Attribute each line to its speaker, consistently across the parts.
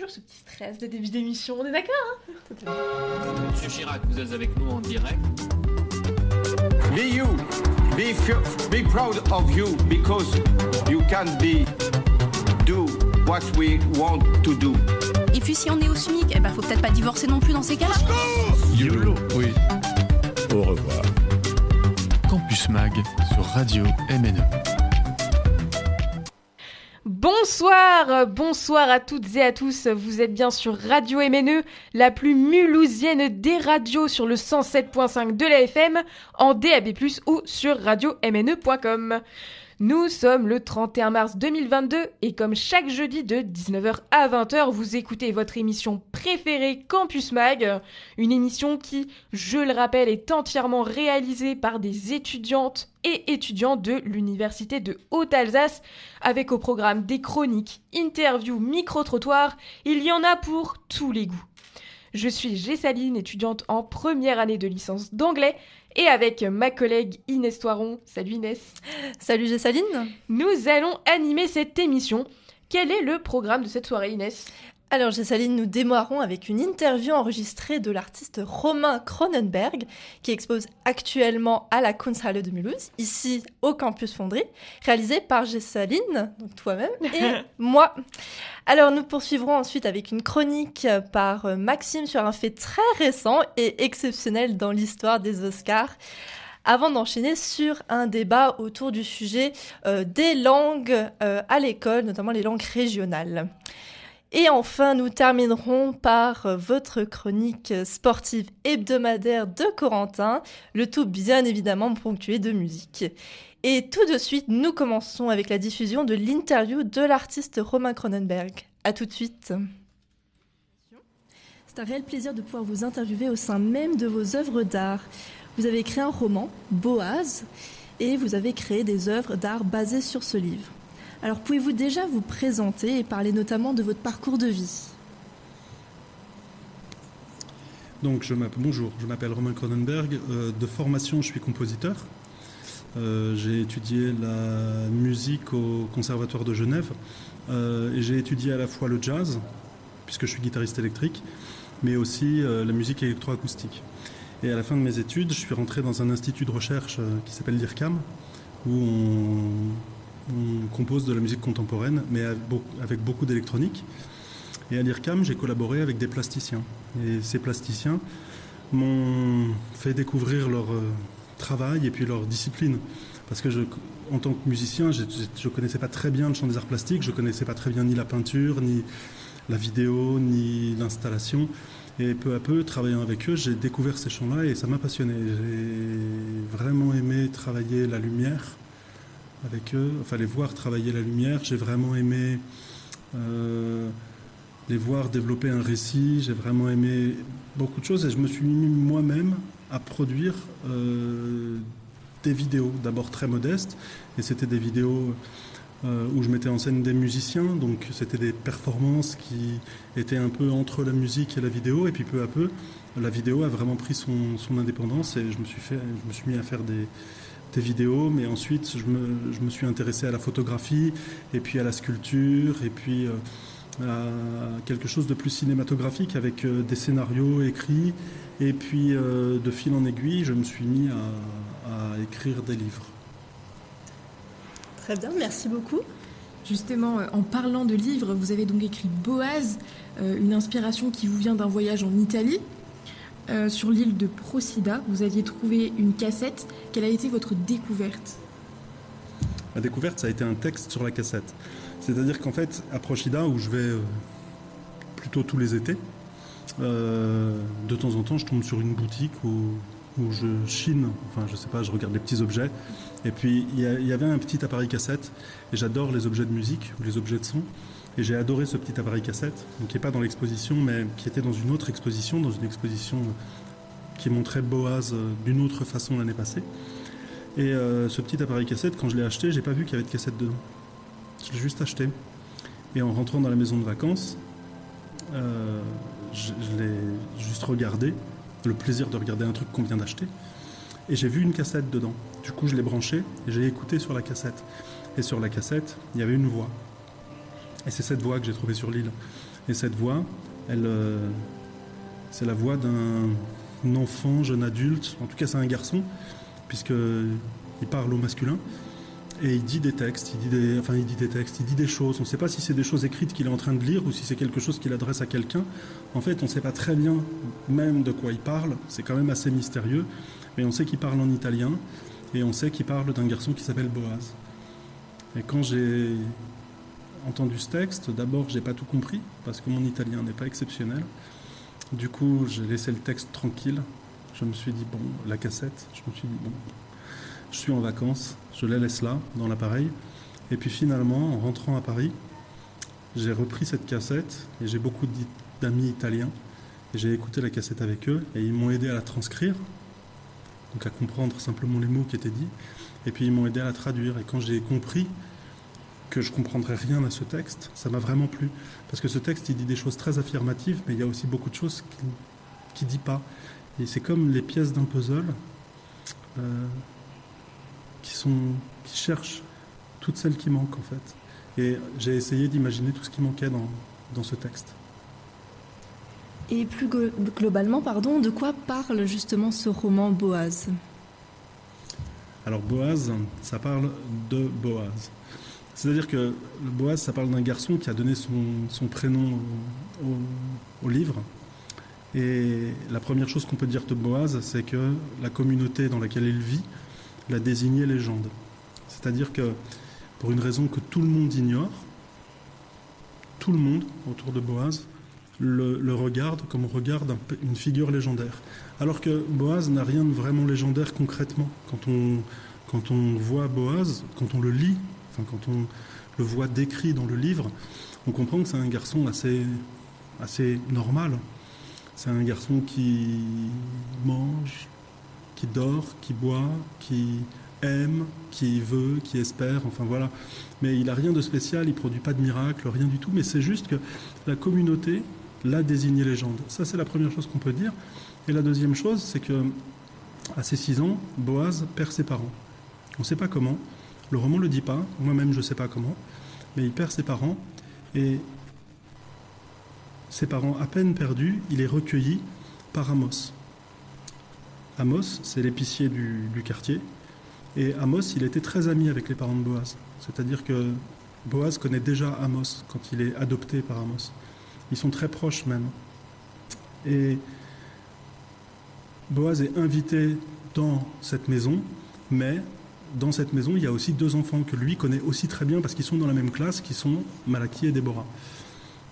Speaker 1: toujours ce petit stress de début d'émission, on est d'accord hein?
Speaker 2: Monsieur Chirac, vous êtes avec nous en direct.
Speaker 3: Be you. Be, be proud of you because you can be do what we want to do.
Speaker 4: Et puis si on est au SMIC, eh ben faut peut-être pas divorcer non plus dans ces cas-là.
Speaker 5: YOLO, oui. Au revoir. Campus Mag sur Radio MNE.
Speaker 1: Bonsoir, bonsoir à toutes et à tous. Vous êtes bien sur Radio MNE, la plus mulhousienne des radios sur le 107.5 de la FM, en DAB+, ou sur radio-mne.com. Nous sommes le 31 mars 2022 et comme chaque jeudi de 19h à 20h, vous écoutez votre émission préférée Campus Mag, une émission qui, je le rappelle, est entièrement réalisée par des étudiantes et étudiants de l'Université de Haute-Alsace, avec au programme des chroniques, interviews, micro-trottoirs, il y en a pour tous les goûts. Je suis Gessaline, étudiante en première année de licence d'anglais, et avec ma collègue Inès Toiron. Salut Inès.
Speaker 6: Salut Gessaline.
Speaker 1: Nous allons animer cette émission. Quel est le programme de cette soirée Inès?
Speaker 6: Alors, Gessaline, nous démarrons avec une interview enregistrée de l'artiste Romain Cronenberg, qui expose actuellement à la Kunsthalle de Mulhouse, ici au campus Fonderie, réalisée par Gessaline, donc toi-même, et moi. Alors, nous poursuivrons ensuite avec une chronique par Maxime sur un fait très récent et exceptionnel dans l'histoire des Oscars avant d'enchaîner sur un débat autour du sujet euh, des langues euh, à l'école, notamment les langues régionales. Et enfin, nous terminerons par euh, votre chronique sportive hebdomadaire de Corentin, le tout bien évidemment ponctué de musique. Et tout de suite, nous commençons avec la diffusion de l'interview de l'artiste Romain Cronenberg. A tout de suite. C'est un réel plaisir de pouvoir vous interviewer au sein même de vos œuvres d'art. Vous avez écrit un roman, Boaz, et vous avez créé des œuvres d'art basées sur ce livre. Alors pouvez-vous déjà vous présenter et parler notamment de votre parcours de vie?
Speaker 7: Donc, bonjour, je m'appelle Romain Cronenberg. Euh, de formation, je suis compositeur. Euh, j'ai étudié la musique au Conservatoire de Genève euh, et j'ai étudié à la fois le jazz, puisque je suis guitariste électrique, mais aussi la musique électroacoustique. Et à la fin de mes études, je suis rentré dans un institut de recherche qui s'appelle l'IRCAM, où on, on compose de la musique contemporaine, mais avec beaucoup d'électronique. Et à l'IRCAM, j'ai collaboré avec des plasticiens. Et ces plasticiens m'ont fait découvrir leur euh, travail et puis leur discipline. Parce que en tant que musicien, je ne connaissais pas très bien le champ des arts plastiques, je ne connaissais pas très bien ni la peinture, ni la vidéo, ni l'installation. Et peu à peu, travaillant avec eux, j'ai découvert ces champs-là et ça m'a passionné. J'ai vraiment aimé travailler la lumière, avec eux, enfin les voir travailler la lumière. J'ai vraiment aimé euh, les voir développer un récit. J'ai vraiment aimé beaucoup de choses et je me suis mis moi-même à produire euh, des vidéos, d'abord très modestes, et c'était des vidéos euh, où je mettais en scène des musiciens, donc c'était des performances qui étaient un peu entre la musique et la vidéo, et puis peu à peu, la vidéo a vraiment pris son, indépendance. Et je me suis je me suis mis à faire des, des vidéos, mais ensuite je me, je me, suis intéressé à la photographie, et puis à la sculpture, et puis euh, à quelque chose de plus cinématographique avec euh, des scénarios écrits, et puis euh, de fil en aiguille, je me suis mis à, à, écrire des livres.
Speaker 6: Très bien, merci beaucoup.
Speaker 1: Justement, en parlant de livres, vous avez donc écrit Boaz, une inspiration qui vous vient d'un voyage en Italie. Euh, sur l'île de Procida, vous aviez trouvé une cassette. Quelle a été votre découverte?
Speaker 7: La découverte, ça a été un texte sur la cassette. C'est-à-dire qu'en fait, à Procida, où je vais euh, plutôt tous les étés, euh, de temps en temps, je tombe sur une boutique où, je chine, enfin, je sais pas, je regarde des petits objets. Et puis, il y, y, avait un petit appareil cassette, et j'adore les objets de musique ou les objets de son. Et j'ai adoré ce petit appareil cassette, qui n'est pas dans l'exposition, mais qui était dans une autre exposition, dans une exposition qui montrait Boaz euh, d'une autre façon l'année passée. Et euh, ce petit appareil cassette, quand je l'ai acheté, j'ai pas vu qu'il y avait de cassette dedans. Je l'ai juste acheté. Et en rentrant dans la maison de vacances, euh, je, je l'ai juste regardé, le plaisir de regarder un truc qu'on vient d'acheter. Et j'ai vu une cassette dedans. Du coup, je l'ai branché et j'ai écouté sur la cassette. Et sur la cassette, il y avait une voix. Et c'est cette voix que j'ai trouvée sur l'île. Et cette voix, elle, euh, c'est la voix d'un enfant, jeune adulte, en tout cas c'est un garçon, puisqu'il parle au masculin. Et il dit des textes, il dit des, enfin il dit des textes, il dit des choses. On ne sait pas si c'est des choses écrites qu'il est en train de lire ou si c'est quelque chose qu'il adresse à quelqu'un. En fait, on ne sait pas très bien même de quoi il parle. C'est quand même assez mystérieux. Mais on sait qu'il parle en italien et on sait qu'il parle d'un garçon qui s'appelle Boaz. Et quand j'ai entendu ce texte, d'abord j'ai pas tout compris parce que mon italien n'est pas exceptionnel. Du coup, j'ai laissé le texte tranquille. Je me suis dit bon, la cassette. Je me suis dit bon, je suis en vacances, je la laisse là, dans l'appareil. Et puis finalement, en rentrant à Paris, j'ai repris cette cassette et j'ai beaucoup d'amis italiens. Et j'ai écouté la cassette avec eux et ils m'ont aidé à la transcrire, donc à comprendre simplement les mots qui étaient dits. Et puis ils m'ont aidé à la traduire. Et quand j'ai compris que je comprendrais rien à ce texte, ça m'a vraiment plu. Parce que ce texte, il dit des choses très affirmatives, mais il y a aussi beaucoup de choses qu'il ne dit pas. Et c'est comme les pièces d'un puzzle. Euh, qui, sont, qui cherchent toutes celles qui manquent en fait. Et j'ai essayé d'imaginer tout ce qui manquait dans, dans ce texte.
Speaker 6: Et plus globalement, pardon, de quoi parle justement ce roman Boaz?
Speaker 7: Alors Boaz, ça parle de Boaz. C'est-à-dire que Boaz, ça parle d'un garçon qui a donné son, son prénom au, livre. Et la première chose qu'on peut dire de Boaz, c'est que la communauté dans laquelle il vit la désigner légende. C'est-à-dire que, pour une raison que tout le monde ignore, tout le monde autour de Boaz le, regarde comme on regarde une figure légendaire. Alors que Boaz n'a rien de vraiment légendaire concrètement. Quand on, quand on voit Boaz, quand on le lit, enfin quand on le voit décrit dans le livre, on comprend que c'est un garçon assez, assez normal. C'est un garçon qui mange, qui dort, qui boit, qui aime, qui veut, qui espère, enfin voilà. Mais il n'a rien de spécial, il ne produit pas de miracle, rien du tout, mais c'est juste que la communauté l'a désigné légende. Ça, c'est la première chose qu'on peut dire. Et la deuxième chose, c'est que à ses six ans, Boaz perd ses parents. On ne sait pas comment. Le roman ne le dit pas. Moi-même, je ne sais pas comment. Mais il perd ses parents. Et ses parents à peine perdus, il est recueilli par Amos. Amos, c'est l'épicier du, quartier. Et Amos, il était très ami avec les parents de Boaz. C'est-à-dire que Boaz connaît déjà Amos quand il est adopté par Amos. Ils sont très proches même. Et Boaz est invité dans cette maison, mais dans cette maison, il y a aussi deux enfants que lui connaît aussi très bien parce qu'ils sont dans la même classe, qui sont Malaki et Déborah.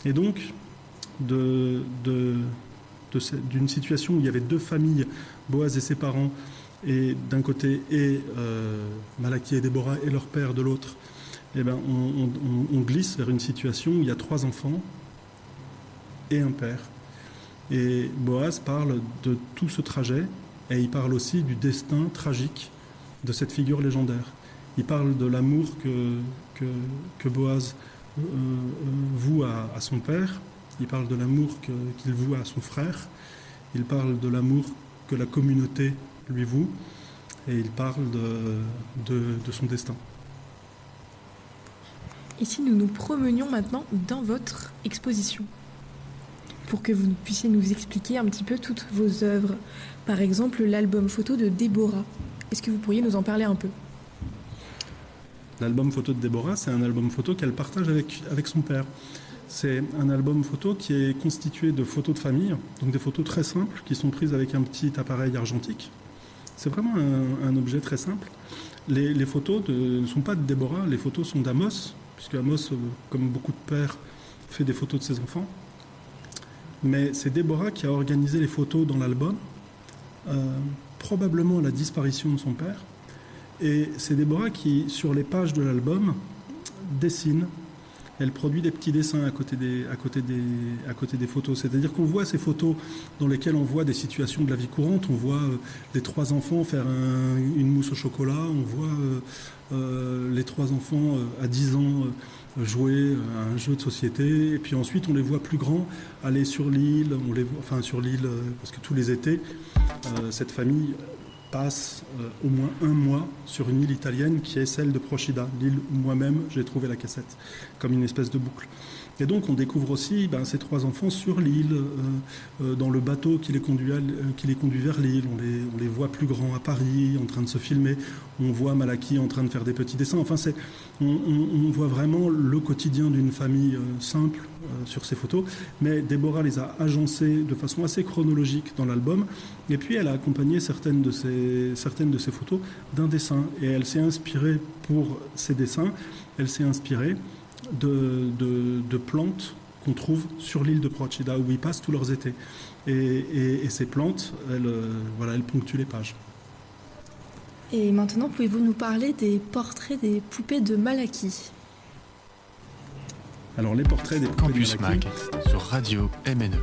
Speaker 7: Et donc, d'une situation où il y avait deux familles, Boaz et ses parents, et d'un côté, et euh, Malaki et Déborah et leur père de l'autre, eh ben, on, glisse vers une situation où il y a trois enfants et un père. Et Boaz parle de tout ce trajet, et il parle aussi du destin tragique de cette figure légendaire. Il parle de l'amour que, que, Boaz euh, euh, voue à, à son père, il parle de l'amour qu'il voue à son frère, il parle de l'amour que la communauté lui voue, et il parle de, son destin.
Speaker 1: Et si nous nous promenions maintenant dans votre exposition pour que vous puissiez nous expliquer un petit peu toutes vos œuvres. Par exemple, l'album photo de Déborah. Est-ce que vous pourriez nous en parler un peu?
Speaker 7: L'album photo de Déborah, c'est un album photo qu'elle partage avec, avec son père. C'est un album photo qui est constitué de photos de famille, donc des photos très simples qui sont prises avec un petit appareil argentique. C'est vraiment un, objet très simple. Les, photos ne sont pas de Déborah, les photos sont d'Amos, puisque Amos, euh, comme beaucoup de pères, fait des photos de ses enfants. Mais c'est Déborah qui a organisé les photos dans l'album, euh, probablement la disparition de son père. Et c'est Déborah qui, sur les pages de l'album, dessine elle produit des petits dessins à côté des, à côté des, à côté des photos. C'est-à-dire qu'on voit ces photos dans lesquelles on voit des situations de la vie courante. On voit euh, les trois enfants faire une mousse au chocolat. On voit euh, euh, les trois enfants à 10 ans jouer à un jeu de société. Et puis ensuite, on les voit plus grands aller sur l'île. On les voit, enfin sur l'île parce que tous les étés, cette famille passe euh, au moins un mois sur une île italienne qui est celle de Procida, l'île où moi-même j'ai trouvé la cassette, comme une espèce de boucle. Et donc on découvre aussi ben, ces trois enfants sur l'île, euh, euh, dans le bateau qui les conduit, à- euh, qui les conduit vers l'île. On les, on les voit plus grands à Paris, en train de se filmer. On voit Malaki en train de faire des petits dessins. Enfin, c'est, on, on- on voit vraiment le quotidien d'une famille euh, simple euh, sur ces photos. Mais Déborah les a agencées de façon assez chronologique dans l'album. Et puis elle a accompagné certaines de ces, certaines de ces photos d'un dessin. Et elle s'est inspirée pour ces dessins, elle s'est inspirée de, de- de plantes qu'on trouve sur l'île de Procida où ils passent tous leurs étés. Et, et- et ces plantes, elles, euh, voilà, elles ponctuent les pages.
Speaker 6: Et maintenant, pouvez-vous nous parler des portraits des poupées de Malaki
Speaker 7: Alors les portraits des poupées de
Speaker 5: Campus
Speaker 7: Malaki.
Speaker 5: Mag sur Radio MNE.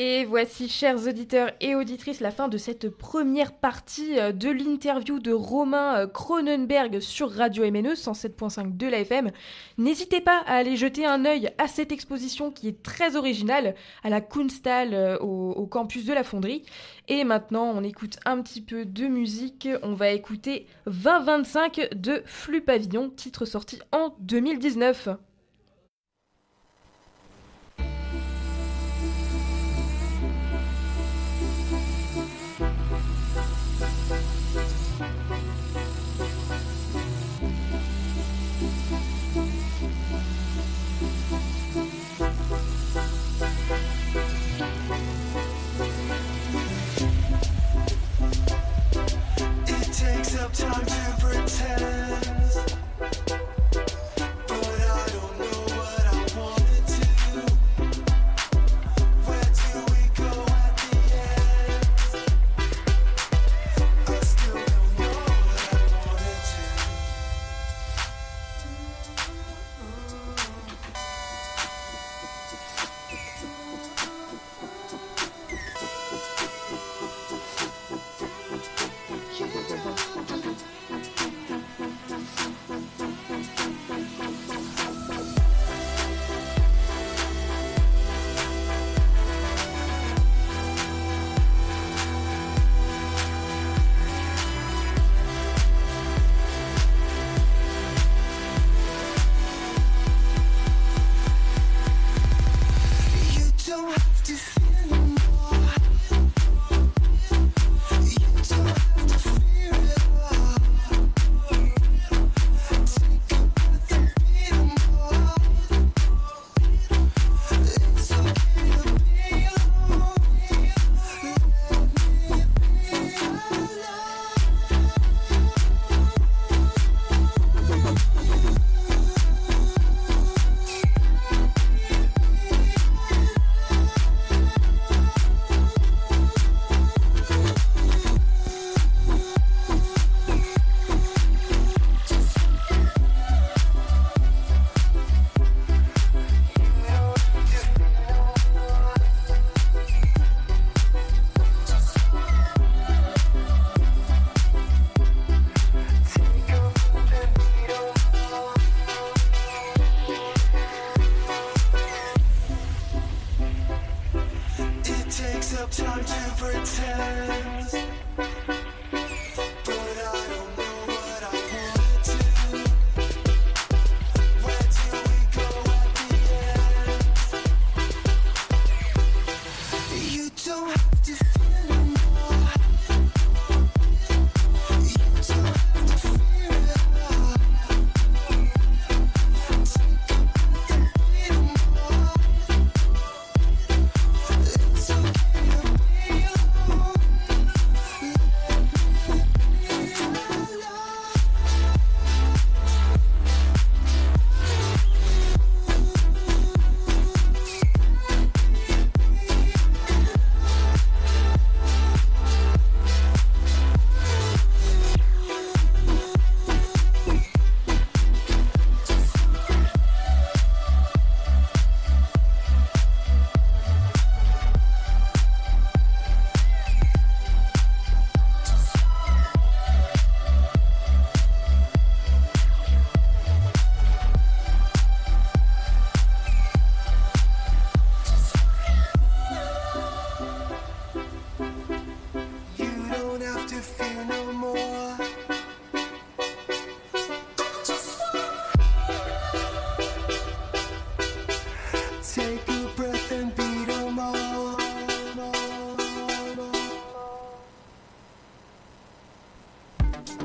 Speaker 1: Et voici, chers auditeurs et auditrices, la fin de cette première partie euh, de l'interview de Romain euh, Cronenberg sur Radio MNE 107.5 de la FM. N'hésitez pas à aller jeter un œil à cette exposition qui est très originale à la Kunsthal euh, au, au campus de la Fonderie. Et maintenant, on écoute un petit peu de musique. On va écouter 2025 de Flux Pavillon, titre sorti en 2019.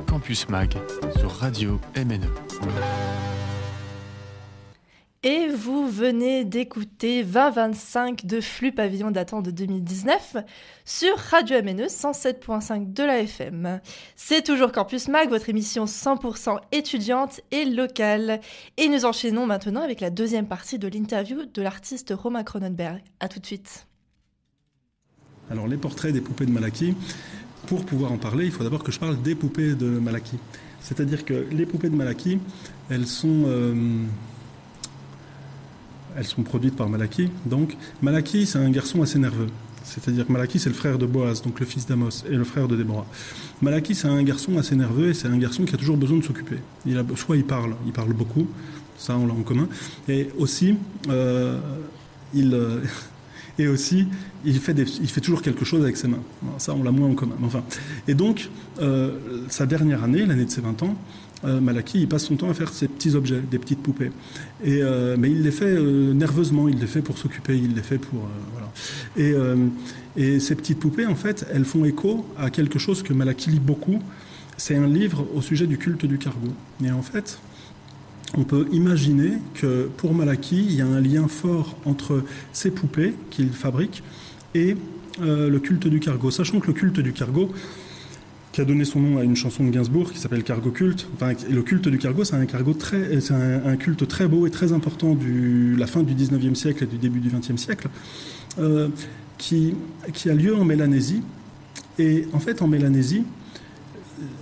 Speaker 5: Campus Mag sur Radio MNE.
Speaker 6: Vous venez d'écouter 2025 de Flux Pavillon datant de 2019 sur Radio MNE 107.5 de la FM. C'est toujours Campus Mag, votre émission 100% étudiante et locale. Et nous enchaînons maintenant avec la deuxième partie de l'interview de l'artiste Romain Cronenberg. A tout de suite.
Speaker 7: Alors les portraits des poupées de Malaki, pour pouvoir en parler, il faut d'abord que je parle des poupées de Malaki. C'est-à-dire que les poupées de Malaki, elles sont, euh, elles sont produites par Malaki. Donc Malaki, c'est un garçon assez nerveux. C'est-à-dire Malaki, c'est le frère de Boaz, donc le fils d'Amos, et le frère de Déborah. Malaki, c'est un garçon assez nerveux et c'est un garçon qui a toujours besoin de s'occuper. Il a, soit il parle, il parle beaucoup, ça on l'a en commun, et aussi, euh, il, euh, et aussi, il fait, il fait toujours quelque chose avec ses mains. Ça, on l'a moins en commun. Enfin, et donc, euh, sa dernière année, l'année de ses 20 ans, euh, Malaki, il passe son temps à faire ces petits objets, des petites poupées. Et, euh, mais il les fait euh, nerveusement, il les fait pour s'occuper, il les fait pour... voilà. Et, et ces petites poupées, en fait, elles font écho à quelque chose que Malaki lit beaucoup. C'est un livre au sujet du culte du cargo. Et en fait, on peut imaginer que pour Malaki, il y a un lien fort entre ces poupées qu'il fabrique et le culte du cargo. Sachant que le culte du cargo, qui a donné son nom à une chanson de Gainsbourg qui s'appelle Cargo Culte, enfin, le culte du cargo, c'est un, cargo très, c'est un, culte très beau et très important de la fin du 19e siècle et du début du 20e siècle, euh, qui, qui a lieu en Mélanésie. Et en fait, en Mélanésie,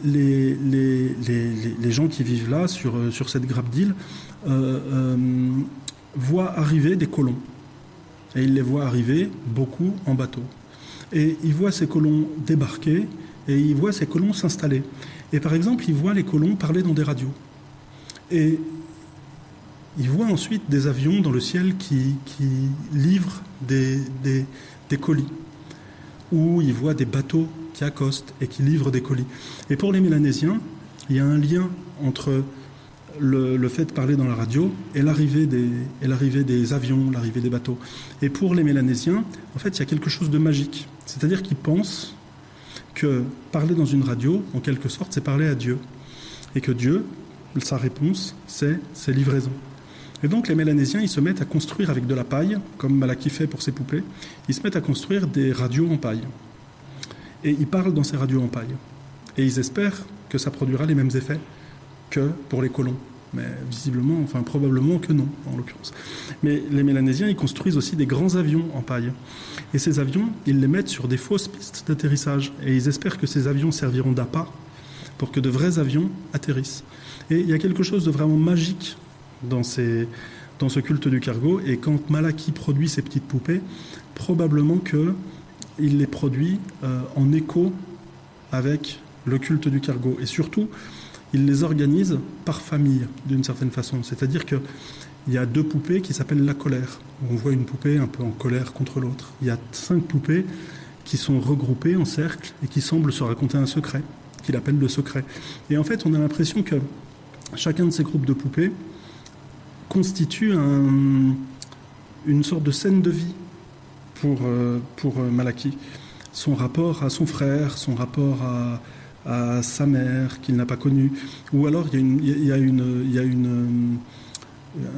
Speaker 7: les, les, les, les- gens qui vivent là, sur, euh, sur cette grappe d'île, euh, voient arriver des colons. Et ils les voient arriver beaucoup en bateau. Et ils voient ces colons débarquer et ils voient ces colons s'installer. Et par exemple, ils voient les colons parler dans des radios. Et ils voient ensuite des avions dans le ciel qui, livrent des, colis. Ou ils voient des bateaux qui accostent et qui livrent des colis. Et pour les Mélanésiens, il y a un lien entre le, fait de parler dans la radio et l'arrivée des avions, l'arrivée des bateaux. Et pour les Mélanésiens, en fait, il y a quelque chose de magique. C'est-à-dire qu'ils pensent parler dans une radio, en quelque sorte, c'est parler à Dieu. Et que Dieu, sa réponse, c'est ses livraisons. Et donc les Mélanésiens, ils se mettent à construire avec de la paille, comme Malaki fait pour ses poupées, ils se mettent à construire des radios en paille. Et ils parlent dans ces radios en paille. Et ils espèrent que ça produira les mêmes effets que pour les colons. Mais visiblement, enfin probablement que non, en l'occurrence. Mais les Mélanésiens, ils construisent aussi des grands avions en paille. Et ces avions, ils les mettent sur des fausses pistes d'atterrissage. Et ils espèrent que ces avions serviront d'appât pour que de vrais avions atterrissent. Et il y a quelque chose de vraiment magique dans, ce culte du cargo. Et quand Malaki produit ces petites poupées, probablement qu'il les produit euh, en écho avec le culte du cargo. Et surtout, il les organise par famille, d'une certaine façon. C'est-à-dire qu'il y a deux poupées qui s'appellent la colère. On voit une poupée un peu en colère contre l'autre. Il y a cinq poupées qui sont regroupées en cercle et qui semblent se raconter un secret, qu'il appelle le secret. Et en fait, on a l'impression que chacun de ces groupes de poupées constitue un- une sorte de scène de vie pour, euh, pour euh, Malaki. Son rapport à son frère, son rapport à, à sa mère qu'il n'a pas connue. Ou alors il y a, une, il y a, une, il y a une,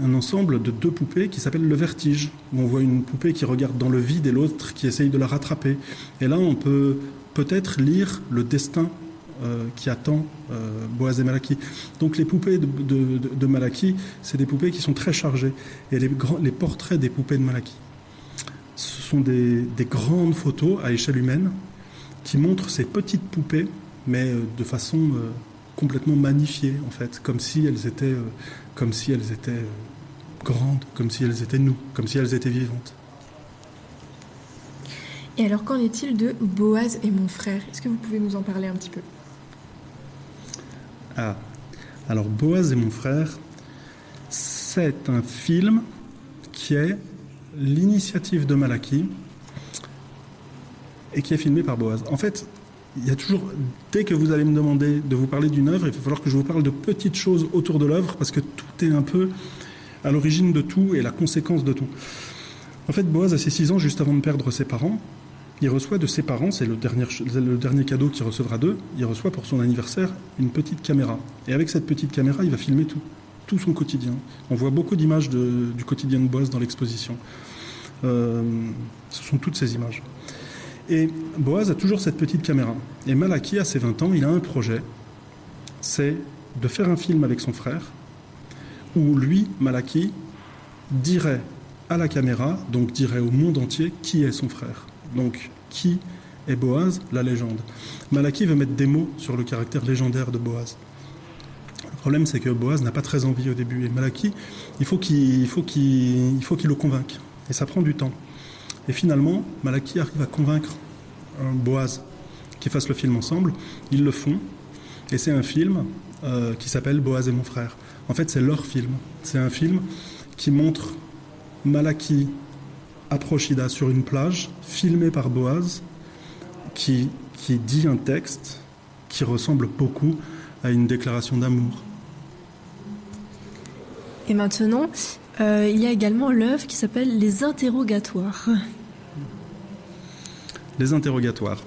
Speaker 7: un ensemble de deux poupées qui s'appelle le vertige, où on voit une poupée qui regarde dans le vide et l'autre qui essaye de la rattraper. Et là, on peut peut-être lire le destin euh, qui attend euh, Boaz et Malaki. Donc les poupées de, de- Malaki, c'est des poupées qui sont très chargées. Et les, grands- les portraits des poupées de Malaki, ce sont des grandes photos à échelle humaine qui montrent ces petites poupées, mais euh, de façon euh, complètement magnifiée, en fait, comme si elles étaient, euh, comme si elles étaient grandes, comme si elles étaient nous, comme si elles étaient vivantes.
Speaker 8: Et alors, qu'en est-il de Boaz et mon frère? Est-ce que vous pouvez nous en parler un petit peu?
Speaker 7: Ah, alors Boaz et mon frère, c'est un film qui est l'initiative de Malaki et qui est filmé par Boaz. En fait, il y a toujours, dès que vous allez me demander de vous parler d'une œuvre, il va falloir que je vous parle de petites choses autour de l'œuvre parce que tout est un peu à l'origine de tout et la conséquence de tout. En fait, Boaz a ses 6 ans juste avant de perdre ses parents. il reçoit de ses parents, c'est le dernier, le dernier cadeau qu'il recevra d'eux, il reçoit pour son anniversaire une petite caméra. Et avec cette petite caméra, il va filmer tout, tout son quotidien. On voit beaucoup d'images du quotidien de Boaz dans l'exposition. Euh, ce sont toutes ces images. Et Boaz a toujours cette petite caméra. Et Malaki, à ses 20 ans, il a un projet, c'est de faire un film avec son frère, où lui, Malaki, dirait à la caméra, donc dirait au monde entier qui est son frère. Donc qui est Boaz, la légende. Malaki veut mettre des mots sur le caractère légendaire de Boaz. Le problème, c'est que Boaz n'a pas très envie au début. Et Malaki, il faut qu'il le convainque. Et ça prend du temps. Et finalement, Malaki arrive à convaincre Boaz qu'ils fassent le film ensemble. Ils le font. Et c'est un film euh, qui s'appelle Boaz et mon frère. En fait, c'est leur film. C'est un film qui montre Malaki à sur une plage, filmé par Boaz, qui, qui dit un texte qui ressemble beaucoup à une déclaration d'amour.
Speaker 8: Et maintenant, euh, il y a également l'œuvre qui s'appelle Les interrogatoires.
Speaker 7: Les interrogatoires.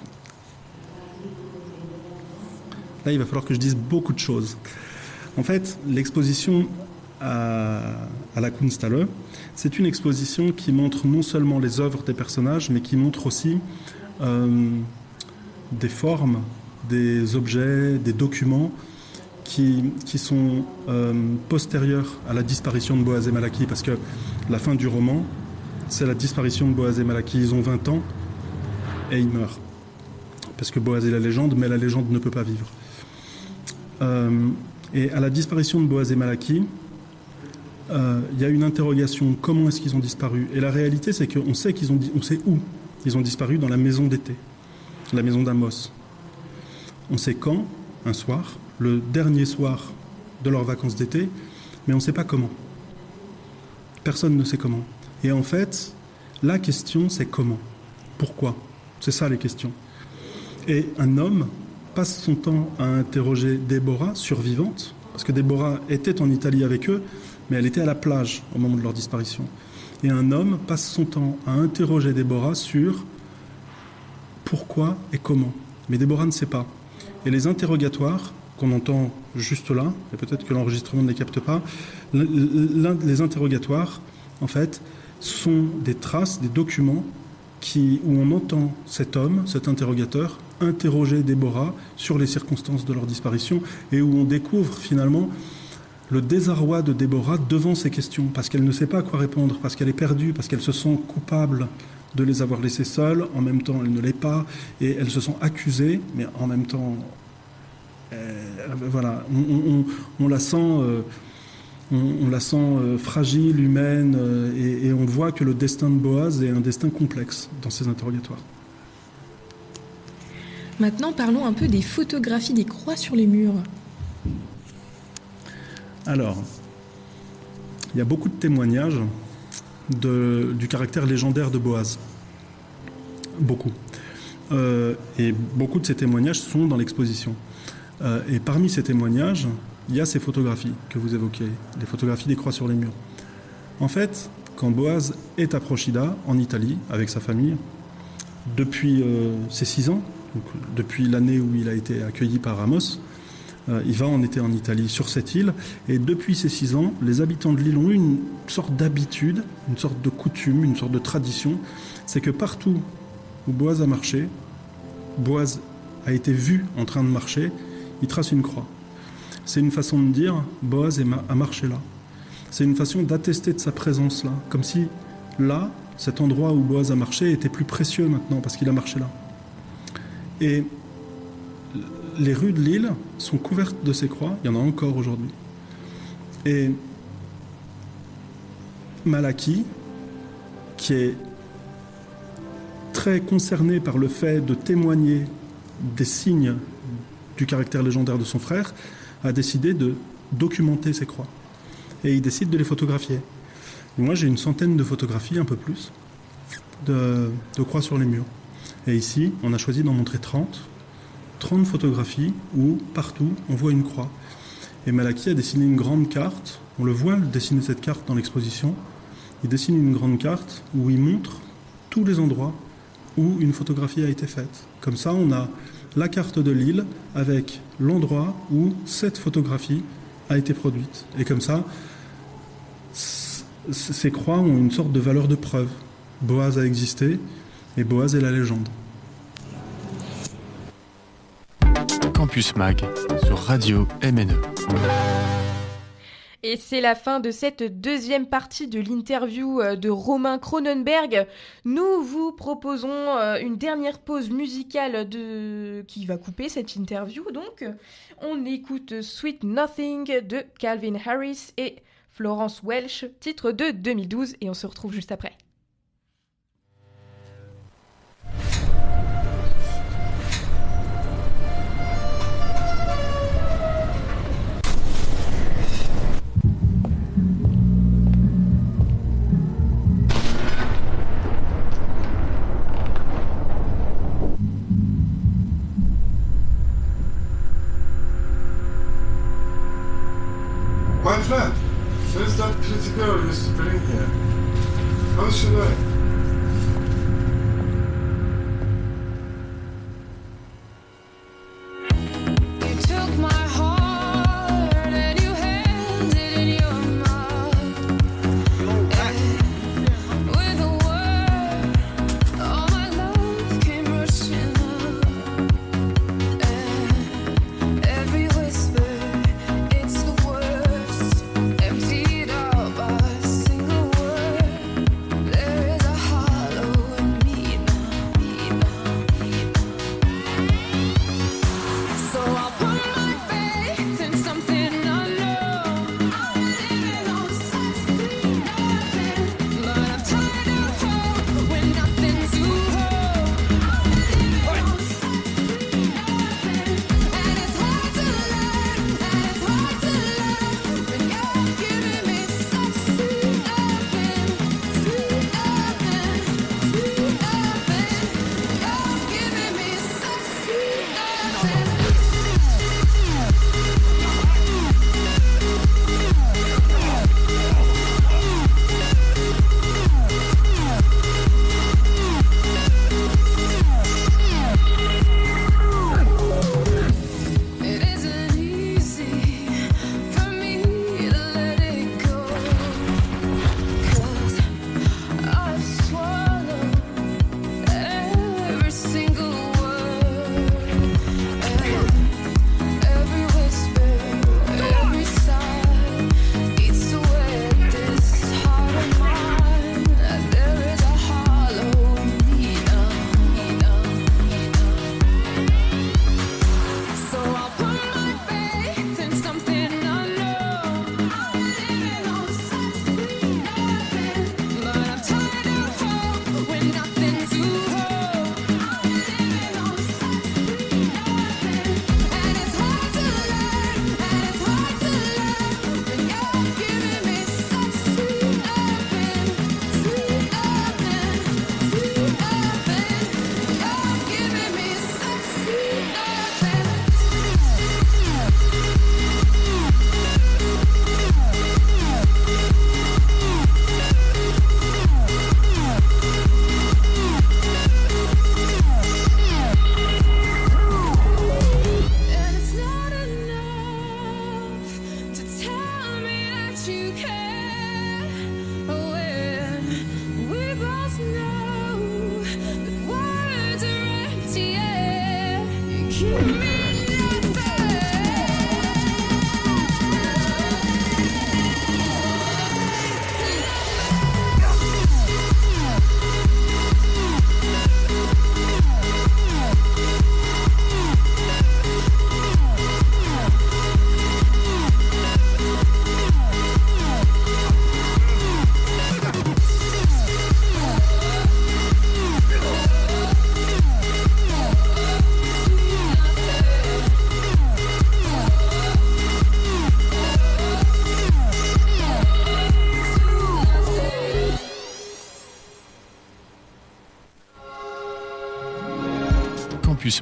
Speaker 7: Là, il va falloir que je dise beaucoup de choses. En fait, l'exposition à, la Kunsthalle, c'est une exposition qui montre non seulement les œuvres des personnages, mais qui montre aussi euh, des formes, des objets, des documents qui, sont euh, postérieurs à la disparition de Boaz et Malaki, parce que la fin du roman, c'est la disparition de Boaz et Malaki. Ils ont 20 ans et ils meurent. Parce que Boaz est la légende, mais la légende ne peut pas vivre. Euh, et à la disparition de Boaz et Malaki, euh, il y a une interrogation comment est-ce qu'ils ont disparu? Et la réalité, c'est qu'on sait qu'ils ont, on sait où ils ont disparu dans la maison d'été, la maison d'Amos. On sait quand, un soir, le dernier soir de leurs vacances d'été, mais on ne sait pas comment. Personne ne sait comment. Et en fait, la question, c'est comment? Pourquoi? C'est ça les questions. Et un homme passe son temps à interroger Déborah, survivante, parce que Déborah était en Italie avec eux, mais elle était à la plage au moment de leur disparition. Et un homme passe son temps à interroger Déborah sur pourquoi et comment. Mais Déborah ne sait pas. Et les interrogatoires qu'on entend juste là, et peut-être que l'enregistrement ne les capte pas, les interrogatoires, en fait, sont des traces, des documents où on entend cet homme, cet interrogateur, interroger Déborah sur les circonstances de leur disparition et où on découvre finalement le désarroi de Déborah devant ces questions, parce qu'elle ne sait pas à quoi répondre, parce qu'elle est perdue, parce qu'elle se sent coupable de les avoir laissés seuls, en même temps elle ne l'est pas, et elle se sent accusée, mais en même temps, voilà, on, on- on- on la sent, euh, on, on la sent euh, fragile, humaine, euh, et, et on voit que le destin de Boaz est un destin complexe dans ces interrogatoires.
Speaker 8: Maintenant, parlons un peu des photographies des croix sur les murs.
Speaker 7: Alors, il y a beaucoup de témoignages de- du caractère légendaire de Boaz. Beaucoup. Euh, et beaucoup de ces témoignages sont dans l'exposition. Euh, et parmi ces témoignages, il y a ces photographies que vous évoquez, les photographies des croix sur les murs. En fait, quand Boaz est à Procida, en Italie, avec sa famille, depuis euh, ses six ans, depuis l'année où il a été accueilli par Amos, euh, il va en été en Italie, sur cette île, et depuis ces six ans, les habitants de l'île ont eu une sorte d'habitude, une sorte de coutume, une sorte de tradition, c'est que partout où Boaz a marché, Boaz a été vu en train de marcher, il trace une croix. C'est une façon de dire Boaz a marché là. C'est une façon d'attester de sa présence là, comme si là, cet endroit où Boaz a marché était plus précieux maintenant parce qu'il a marché là. Et les rues de l'île sont couvertes de ces croix, il y en a encore aujourd'hui. Et Malaki, qui est très concerné par le fait de témoigner des signes du caractère légendaire de son frère, a décidé de documenter ses croix. Et il décide de les photographier. Moi, j'ai une centaine de photographies, un peu plus, de, de croix sur les murs. Et ici, on a choisi d'en montrer 30. 30 photographies où, partout, on voit une croix. Et Malaki a dessiné une grande carte. On le voit dessiner cette carte dans l'exposition. Il dessine une grande carte où il montre tous les endroits où une photographie a été faite. Comme ça, on a la carte de l'île avec l'endroit où cette photographie a été produite. Et comme ça, ces croix ont une sorte de valeur de preuve. Boaz a existé et Boaz est la légende.
Speaker 5: Campus Mag sur Radio MNE.
Speaker 1: Et c'est la fin de cette deuxième partie de l'interview euh, de Romain Cronenberg. Nous vous proposons euh, une dernière pause musicale qui va couper cette interview. Donc, on écoute Sweet Nothing de Calvin Harris et Florence Welsh, titre de 2012, et on se retrouve juste après.
Speaker 9: friend. Where's that pretty girl you used to bring here?
Speaker 10: How should
Speaker 5: I?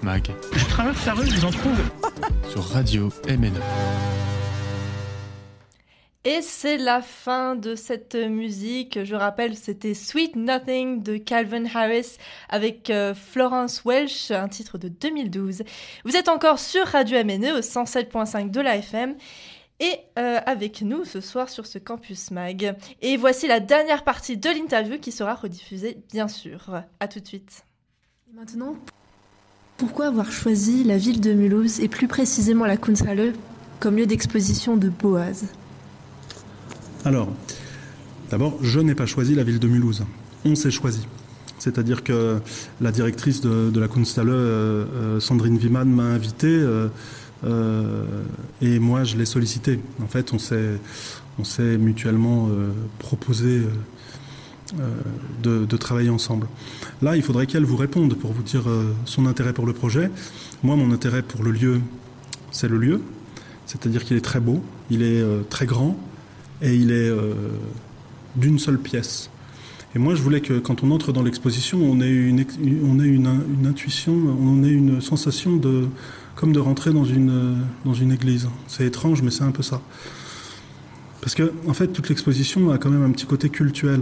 Speaker 5: Mag.
Speaker 11: Je traverse la rue, je vous en trouve.
Speaker 5: Sur Radio MNE.
Speaker 6: Et c'est la fin de cette musique. Je rappelle, c'était Sweet Nothing de Calvin Harris avec euh, Florence Welsh, un titre de 2012. Vous êtes encore sur Radio MNE au 107.5 de la FM et euh, avec nous ce soir sur ce campus mag. Et voici la dernière partie de l'interview qui sera rediffusée, bien sûr. À tout de suite.
Speaker 8: Maintenant pourquoi avoir choisi la ville de Mulhouse et plus précisément la Kunsthalle comme lieu d'exposition de Boaz?
Speaker 7: Alors, d'abord, je n'ai pas choisi la ville de Mulhouse. On s'est choisi. C'est-à-dire que la directrice de, la Kunsthalle, euh, euh, Sandrine Wiman, m'a invité euh, et moi je l'ai sollicité. En fait, on s'est, mutuellement proposé de, de travailler ensemble. Là, il faudrait qu'elle vous réponde pour vous dire euh, son intérêt pour le projet. Moi, mon intérêt pour le lieu, c'est le lieu. C'est-à-dire qu'il est très beau, il est euh, très grand et il est euh, d'une seule pièce. Et moi, je voulais que quand on entre dans l'exposition, on ait une, intuition, on ait une sensation de, comme de rentrer dans une, euh, dans une église. C'est étrange, mais c'est un peu ça. Parce que, en fait, toute l'exposition a quand même un petit côté cultuel.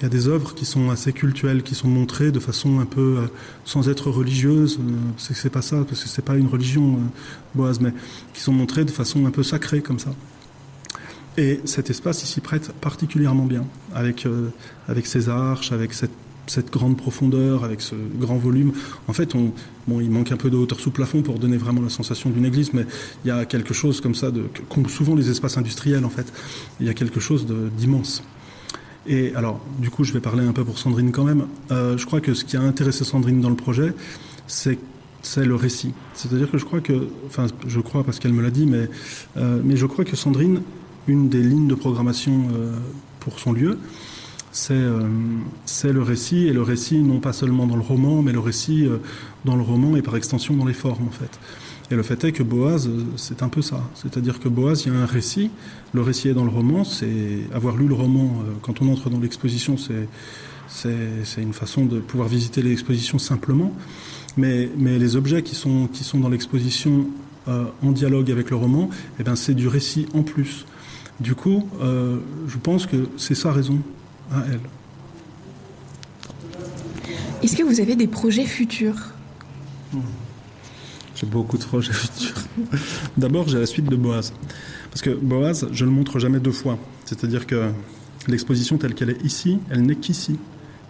Speaker 7: Il y a des œuvres qui sont assez cultuelles, qui sont montrées de façon un peu, euh, sans être religieuse, euh, c'est pas ça, parce que c'est pas une religion, euh, Boaz, mais qui sont montrées de façon un peu sacrée comme ça. Et cet espace ici prête particulièrement bien, avec, euh, avec ces arches, avec cette, cette grande profondeur, avec ce grand volume. En fait, on, bon, il manque un peu de hauteur sous plafond pour donner vraiment la sensation d'une église, mais il y a quelque chose comme ça, de, qu'ont souvent les espaces industriels en fait. Il y a quelque chose d'immense. Et alors, du coup, je vais parler un peu pour Sandrine quand même. Euh, je crois que ce qui a intéressé Sandrine dans le projet, c'est le récit. C'est-à-dire que je crois que, enfin, je crois parce qu'elle me l'a dit, mais, euh, mais je crois que Sandrine, une des lignes de programmation euh, pour son lieu, c'est le récit, et le récit non pas seulement dans le roman, mais le récit dans le roman et par extension dans les formes en fait. Et le fait est que Boaz, euh, c'est un peu ça. C'est-à-dire que Boaz, il y a un récit, le récit est dans le roman, c'est avoir lu le roman, euh, quand on entre dans l'exposition, c'est c'est c'est une façon de pouvoir visiter l'exposition simplement. Mais, mais les objets qui sont, qui sont dans l'exposition euh, en dialogue avec le roman, eh ben, c'est du récit en plus. Du coup, euh, je pense que c'est sa raison à elle.
Speaker 8: Est-ce que vous avez des projets futurs?
Speaker 7: J'ai beaucoup projets futurs. D'abord, j'ai la suite de Boaz. Parce que Boaz, je ne le montre jamais deux fois. C'est-à-dire que l'exposition telle qu'elle est ici, elle n'est qu'ici.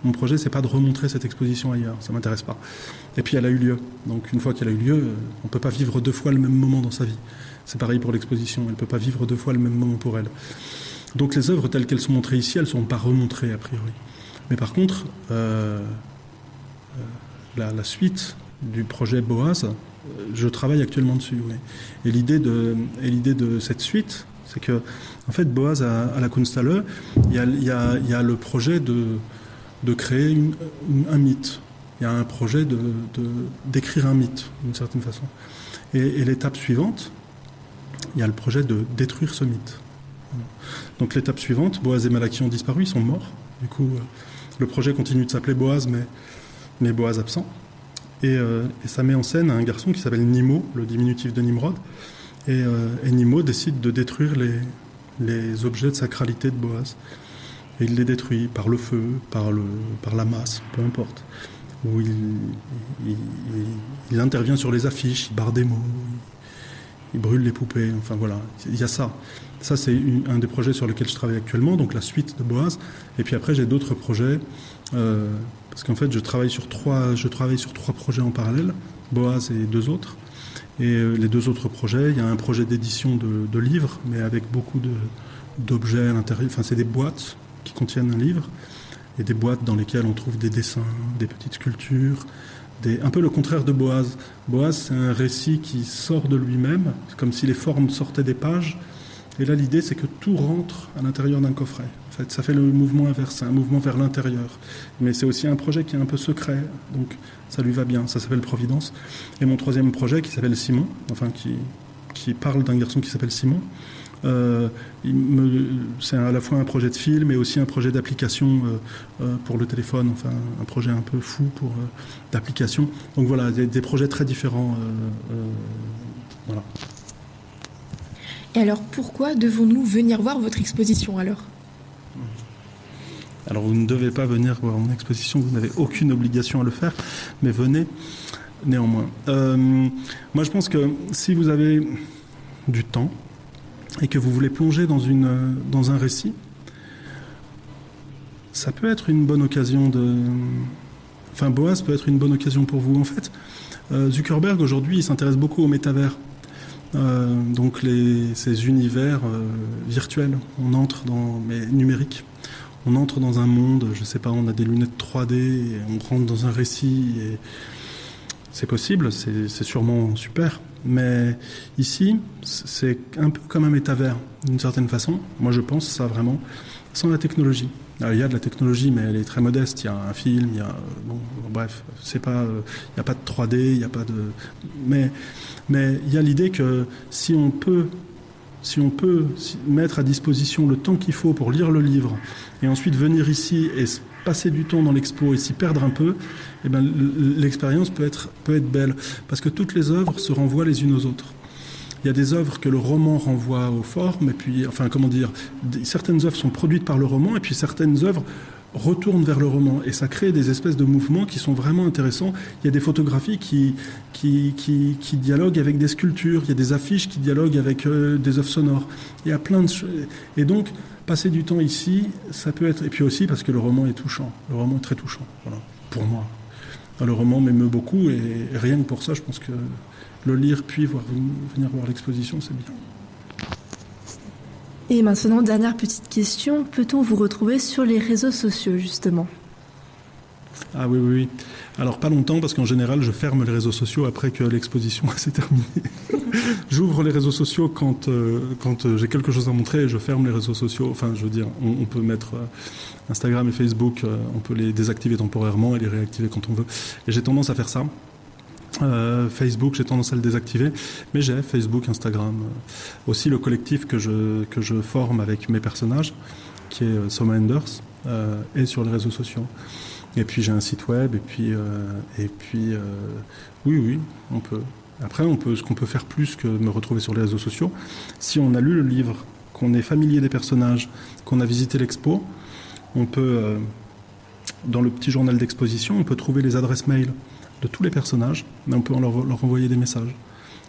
Speaker 7: Mon projet, c'est pas de remontrer cette exposition ailleurs. Ça m'intéresse pas. Et puis, elle a eu lieu. Donc, une fois qu'elle a eu lieu, euh, on peut pas vivre deux fois le même moment dans sa vie. C'est pareil pour l'exposition. Elle peut pas vivre deux fois le même moment pour elle. Donc, les œuvres telles qu'elles sont montrées ici, elles ne seront pas remontrées a priori. Mais par contre, euh, euh, la, suite du projet Boaz, je travaille actuellement dessus. Et l'idée de, cette suite, c'est que, en fait, Boaz à, la Kunsthalle, il y a, le projet de, créer un mythe. Il y a un projet de, d'écrire un mythe, d'une certaine façon. Et, l'étape suivante, il y a le projet de détruire ce mythe. Donc l'étape suivante, Boaz et Malaki ont disparu, ils sont morts. Du coup, euh, le projet continue de s'appeler Boaz, mais Boaz absent. Et, euh, et ça met en scène un garçon qui s'appelle Nimo, le diminutif de Nimrod. Et, euh, et Nimo décide de détruire les, objets de sacralité de Boaz. Et il les détruit par le feu, par, la masse, peu importe. Il, il- il intervient sur les affiches, il barre des mots, il, il brûle les poupées, enfin voilà, il y a ça. Ça, c'est un des projets sur lesquels je travaille actuellement, donc la suite de Boaz. Et puis après, j'ai d'autres projets, euh, parce qu'en fait, je travaille, sur trois, je travaille sur trois projets en parallèle, Boaz et deux autres. Et euh, les deux autres projets, il y a un projet d'édition de, de livres, mais avec beaucoup d'objets à l'intérieur. Enfin, c'est des boîtes qui contiennent un livre, et des boîtes dans lesquelles on trouve des dessins, des petites sculptures, des... un peu le contraire de Boaz. Boaz, c'est un récit qui sort de lui-même, comme si les formes sortaient des pages. Et là, l'idée, c'est que tout rentre à l'intérieur d'un coffret. En fait, ça fait le mouvement inverse, un mouvement vers l'intérieur. Mais c'est aussi un projet qui est un peu secret, donc ça lui va bien. Ça s'appelle Providence. Et mon troisième projet, qui s'appelle Simon, enfin qui, qui parle d'un garçon qui s'appelle Simon, euh, c'est à la fois un projet de film et aussi un projet d'application euh, euh, pour le téléphone, enfin un projet un peu fou pour euh, d'application. Donc voilà, des, des projets très différents. voilà.
Speaker 11: Et alors pourquoi devons-nous venir voir votre exposition alors?
Speaker 7: Alors vous ne devez pas venir voir mon exposition, vous n'avez aucune obligation à le faire, mais venez néanmoins. Moi je pense que si vous avez du temps et que vous voulez plonger dans, une, euh, dans un récit, ça peut être une bonne occasion de... Enfin Boaz peut être une bonne occasion pour vous. En fait, euh, Zuckerberg aujourd'hui il s'intéresse beaucoup au métavers. Euh, donc les, ces univers virtuels, on entre dans, mais numériques, on entre dans un monde, je sais pas, on a des lunettes 3D, et on rentre dans un récit, et c'est possible, c'est sûrement super, mais ici, c'est un peu comme un métavers, d'une certaine façon, moi je pense ça vraiment, sans la technologie. Il y a de la technologie, mais elle est très modeste. Il y a un film, il y a bon, bref, c'est pas, il n'y a pas de 3D, il n'y a pas de, mais mais il y a l'idée que si on peut, si on peut mettre à disposition le temps qu'il faut pour lire le livre et ensuite venir ici et passer du temps dans l'expo et s'y perdre un peu, eh ben, l'expérience peut être, peut être belle. Parce que toutes les œuvres se renvoient les unes aux autres. Il y a des œuvres que le roman renvoie aux formes, et puis, enfin, comment dire, certaines œuvres sont produites par le roman, et puis certaines œuvres retournent vers le roman, et ça crée des espèces de mouvements qui sont vraiment intéressants. Il y a des photographies qui, qui, qui, qui dialoguent avec des sculptures, il y a des affiches qui dialoguent avec euh, des œuvres sonores. Il y a plein de choses. Et donc, passer du temps ici, ça peut être. Et puis aussi parce que le roman est touchant. Le roman est très touchant, pour moi. Le roman m'émeut beaucoup, et, et rien que pour ça, je pense que le lire puis voir, venir voir l'exposition, c'est bien.
Speaker 8: Et maintenant, dernière petite question, peut-on vous retrouver sur les réseaux sociaux justement?
Speaker 7: Ah oui, oui, oui. Alors pas longtemps, parce qu'en général, je ferme les réseaux sociaux après que l'exposition s'est terminée. J'ouvre les réseaux sociaux quand, euh, quand euh, j'ai quelque chose à montrer et je ferme les réseaux sociaux. Enfin, je veux dire, on, peut mettre euh, Instagram et Facebook, on peut les désactiver temporairement et les réactiver quand on veut. Et j'ai tendance à faire ça. Facebook, j'ai tendance à le désactiver, mais j'ai Facebook, Instagram, aussi le collectif que je, que je forme avec mes personnages, qui est Soma Enders, et sur les réseaux sociaux. Et puis j'ai un site web, et puis, euh, et puis euh, oui, oui, on peut. Après, on peut, ce qu'on peut faire plus que me retrouver sur les réseaux sociaux, si on a lu le livre, qu'on est familier des personnages, qu'on a visité l'expo, on peut, euh, dans le petit journal d'exposition, on peut trouver les adresses mail de tous les personnages, mais on peut leur, leur envoyer des messages.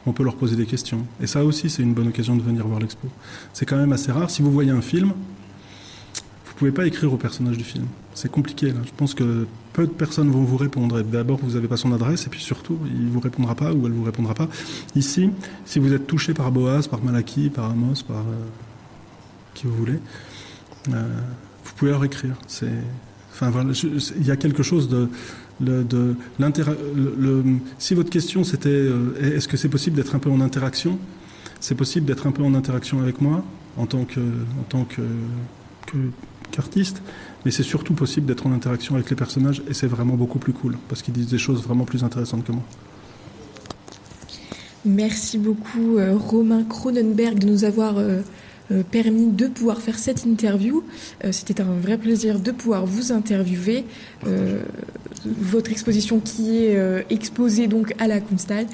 Speaker 7: On peut leur poser des questions. Et ça aussi, c'est une bonne occasion de venir voir l'expo. C'est quand même assez rare. Si vous voyez un film, pouvez pas écrire au personnage du film. C'est compliqué. Je pense que peu de personnes vont vous répondre. D'abord, vous n'avez pas son adresse, et puis surtout, il vous répondra pas ou elle vous répondra pas. Ici, si vous êtes touché par Boaz, par Malaki, par Amos, par euh, qui vous voulez, euh, vous pouvez leur écrire. Il y a quelque chose de si votre question c'était euh, est-ce que c'est possible d'être un peu en interaction? C'est possible d'être un peu en interaction avec moi en tant que- qu'artiste mais c'est surtout possible d'être en interaction avec les personnages et c'est vraiment beaucoup plus cool parce qu'ils disent des choses vraiment plus intéressantes que moi
Speaker 11: Merci beaucoup euh, Romain Cronenberg de nous avoir euh, euh, permis de pouvoir faire cette interview. C'était un vrai plaisir de pouvoir vous interviewer. Votre exposition qui est exposée donc à la Kunsthalle.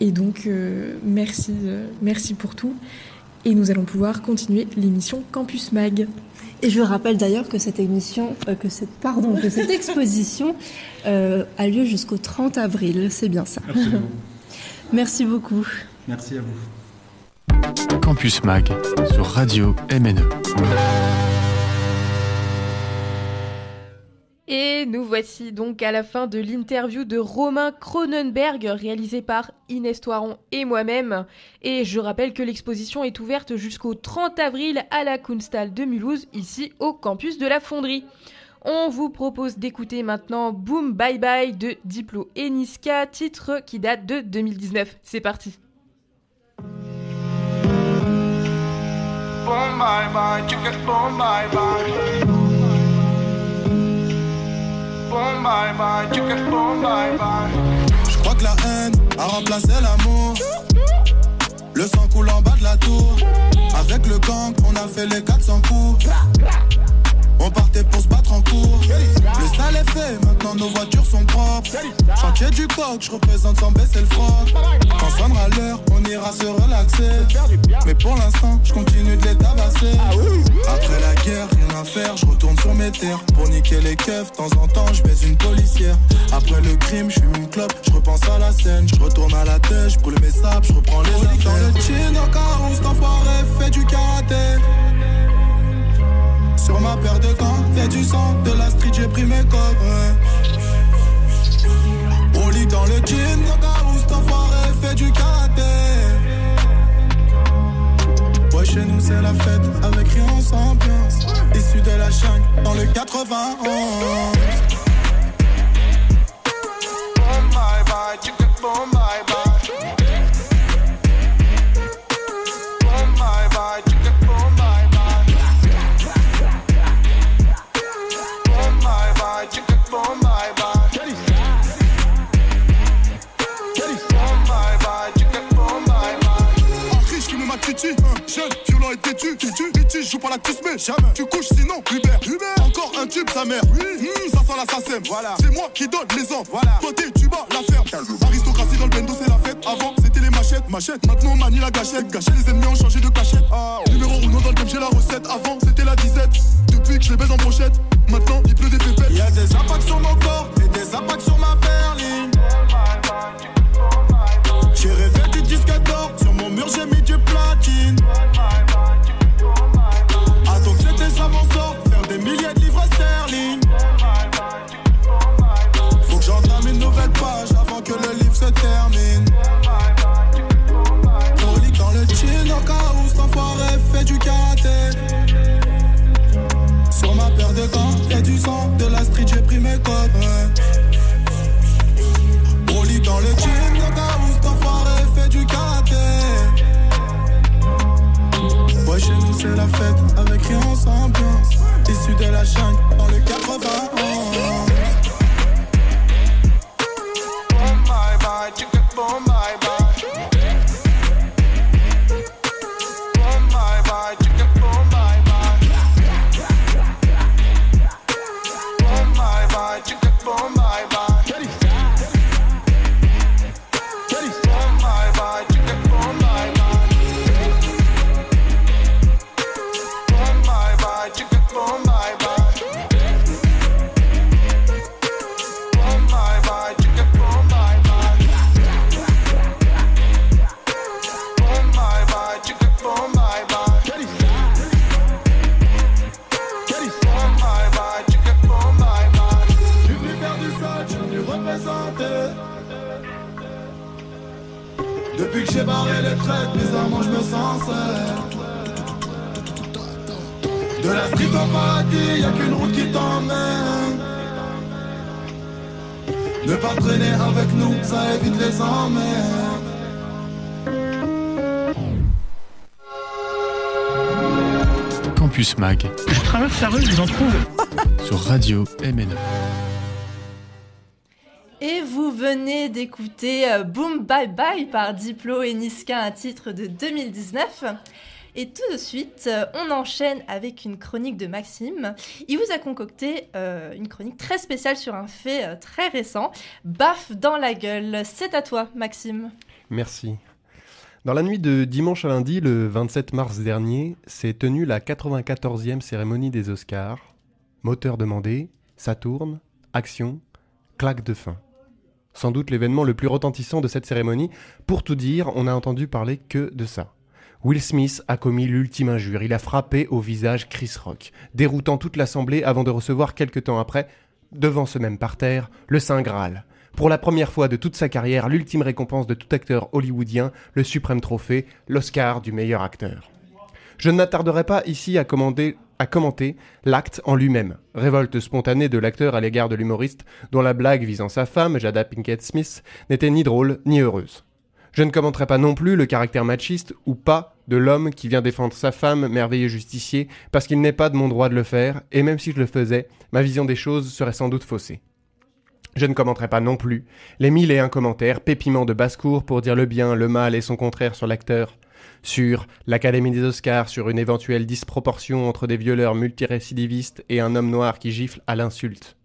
Speaker 11: Et donc merci, merci pour tout. Et nous allons pouvoir continuer l'émission Campus Mag.
Speaker 8: Et je rappelle d'ailleurs que cette émission, euh, que cette, pardon, que cette exposition euh, a lieu jusqu'au 30 avril, c'est bien ça.
Speaker 7: Absolument.
Speaker 8: Merci beaucoup.
Speaker 7: merci à vous
Speaker 5: Campus Mag sur Radio. MNE.
Speaker 1: Et nous voici donc à la fin de l'interview de Romain Cronenberg réalisée par Inès Toiron et moi-même. Et je rappelle que l'exposition est ouverte jusqu'au 30 avril à la Kunsthalle de Mulhouse, ici au campus de la Fonderie. On vous propose d'écouter maintenant Boom Bye Bye de Diplo et titre qui date de 2019. C'est parti.
Speaker 12: Je crois que la haine a remplacé l'amour. Le sang coule en bas de la tour. Avec le gang, on a fait les 400 coups. On partait pour se battre en cours. Le sale est fait, maintenant nos voitures sont propres. Chantier du coq, je représente sans baisser le froc. Quand sonnera l'heure, on ira se relaxer. Mais pour l'instant, je continue de les tabasser. Après la guerre, rien à faire, je retourne sur mes terres. Pour niquer les keufs, de temps en temps, je baise une policière. Après le crime, je fume une clope, je repense à la scène. Je retourne à la tête, je brûle mes sables, je reprends les affaires. Dans le chin, au cas où cet enfoiré fait du karaté. Sur ma paire de gants, y'a du sang, de la street, j'ai pris mes codes. ouais. Rolly dans le jean, cet enfoiré fait du karaté. Ouais, chez nous c'est la fête, avec rien sans ambiance. Issu de la chaîne, dans le 91. Boom, bye bye, chicken, boom, bye bye.
Speaker 13: Hein, jeune, violent et têtu, têtu, joue pas la mais jamais. Tu couches sinon, Hubert, Hubert, encore un tube, sa mère. Oui, Mmh, ça sent l'assassin, voilà. C'est moi qui donne les ordres, voilà. Côté, tu bats la ferme. Aristocratie dans le bendo, c'est la fête. Avant, c'était les machettes, machettes. Maintenant, on manie la gâchette. Gâchette, les ennemis ont changé de cachette. Numéro 1 dans le game, j'ai la recette. Avant, c'était la disette. Depuis que je les baise en brochette, maintenant, il pleut des pépettes.
Speaker 12: Y'a des
Speaker 5: Campus Mag
Speaker 14: Je traverse la rue, je vous en trouve.
Speaker 5: sur Radio MNE.
Speaker 6: Et vous venez d'écouter euh, Boom Bye Bye par Diplo et Niska, un titre de 2019. Et tout de suite, euh, on enchaîne avec une chronique de Maxime. Il vous a concocté euh, une chronique très spéciale sur un fait euh, très récent. Baf dans la gueule. C'est à toi, Maxime.
Speaker 15: Merci. Dans la nuit de dimanche à lundi, le 27 mars dernier, s'est tenue la 94e cérémonie des Oscars. Moteur demandé, ça tourne, action, claque de fin. Sans doute l'événement le plus retentissant de cette cérémonie. Pour tout dire, on n'a entendu parler que de ça. Will Smith a commis l'ultime injure. Il a frappé au visage Chris Rock, déroutant toute l'assemblée avant de recevoir quelque temps après, devant ce même parterre, le Saint Graal. Pour la première fois de toute sa carrière, l'ultime récompense de tout acteur hollywoodien, le suprême trophée, l'Oscar du meilleur acteur. Je ne m'attarderai pas ici à, à commenter l'acte en lui-même, révolte spontanée de l'acteur à l'égard de l'humoriste, dont la blague visant sa femme, Jada Pinkett Smith, n'était ni drôle ni heureuse. Je ne commenterai pas non plus le caractère machiste ou pas de l'homme qui vient défendre sa femme, merveilleux justicier, parce qu'il n'est pas de mon droit de le faire, et même si je le faisais, ma vision des choses serait sans doute faussée. Je ne commenterai pas non plus les mille et un commentaires pépiments de basse-cour pour dire le bien, le mal et son contraire sur l'acteur, sur l'Académie des Oscars, sur une éventuelle disproportion entre des violeurs multirécidivistes et un homme noir qui gifle à l'insulte.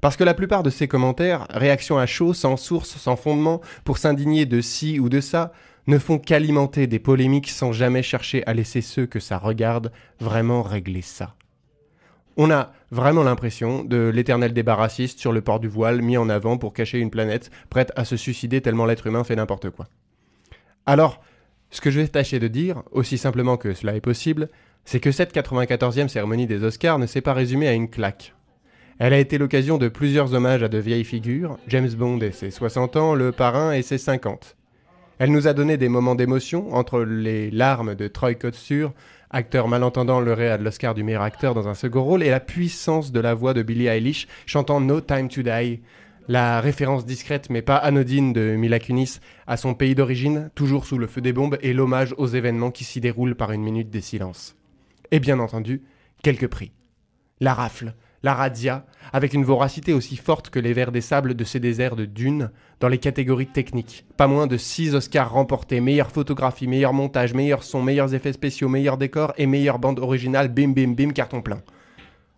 Speaker 15: Parce que la plupart de ces commentaires, réactions à chaud, sans source, sans fondement, pour s'indigner de ci ou de ça, ne font qu'alimenter des polémiques sans jamais chercher à laisser ceux que ça regarde vraiment régler ça. On a vraiment l'impression de l'éternel débat raciste sur le port du voile mis en avant pour cacher une planète prête à se suicider tellement l'être humain fait n'importe quoi. Alors, ce que je vais tâcher de dire, aussi simplement que cela est possible, c'est que cette 94e cérémonie des Oscars ne s'est pas résumée à une claque. Elle a été l'occasion de plusieurs hommages à de vieilles figures, James Bond et ses 60 ans, Le Parrain et ses 50. Elle nous a donné des moments d'émotion entre les larmes de Troy Kotsur, acteur malentendant lauréat de l'Oscar du meilleur acteur dans un second rôle, et la puissance de la voix de Billie Eilish chantant No Time to Die, la référence discrète mais pas anodine de Mila Kunis à son pays d'origine, toujours sous le feu des bombes, et l'hommage aux événements qui s'y déroulent par une minute des silences. Et bien entendu, quelques prix. La rafle, la razzia, avec une voracité aussi forte que les vers des sables de ces déserts de dunes, dans les catégories techniques. Pas moins de 6 Oscars remportés, meilleure photographie, meilleur montage, meilleur son, meilleurs effets spéciaux, meilleur décor et meilleure bande originale, bim bim bim, carton plein.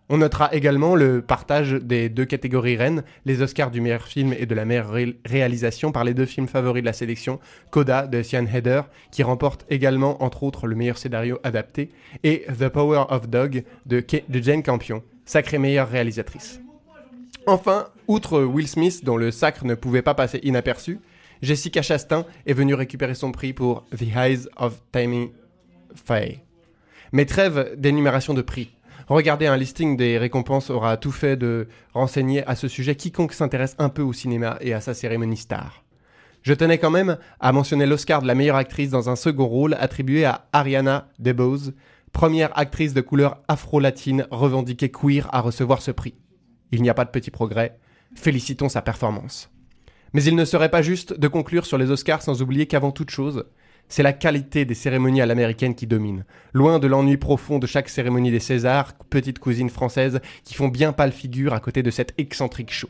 Speaker 15: On notera également le partage des deux catégories reines, les Oscars du meilleur film et de la meilleure ré- réalisation par les deux films favoris de la sélection, Coda de Sian Heder, qui remporte également entre autres le meilleur scénario adapté, et The Power of Dog de Jane Campion, sacrée meilleure réalisatrice. Enfin, outre Will Smith dont le sacre ne pouvait pas passer inaperçu, Jessica Chastain est venue récupérer son prix pour The Eyes of Tammy Faye. Mais trêve d'énumération de prix. Regardez un listing des récompenses aura tout fait de renseigner à ce sujet quiconque s'intéresse un peu au cinéma et à sa cérémonie star. Je tenais quand même à mentionner l'Oscar de la meilleure actrice dans un second rôle attribué à Ariana DeBose, première actrice de couleur afro-latine revendiquée queer à recevoir ce prix. Il n'y a pas de petit progrès, félicitons sa performance. Mais il ne serait pas juste de conclure sur les Oscars sans oublier qu'avant toute chose, c'est la qualité des cérémonies à l'américaine qui domine. Loin de l'ennui profond de chaque cérémonie des Césars, petite cousine française, qui font bien pâle figure à côté de cet excentrique show.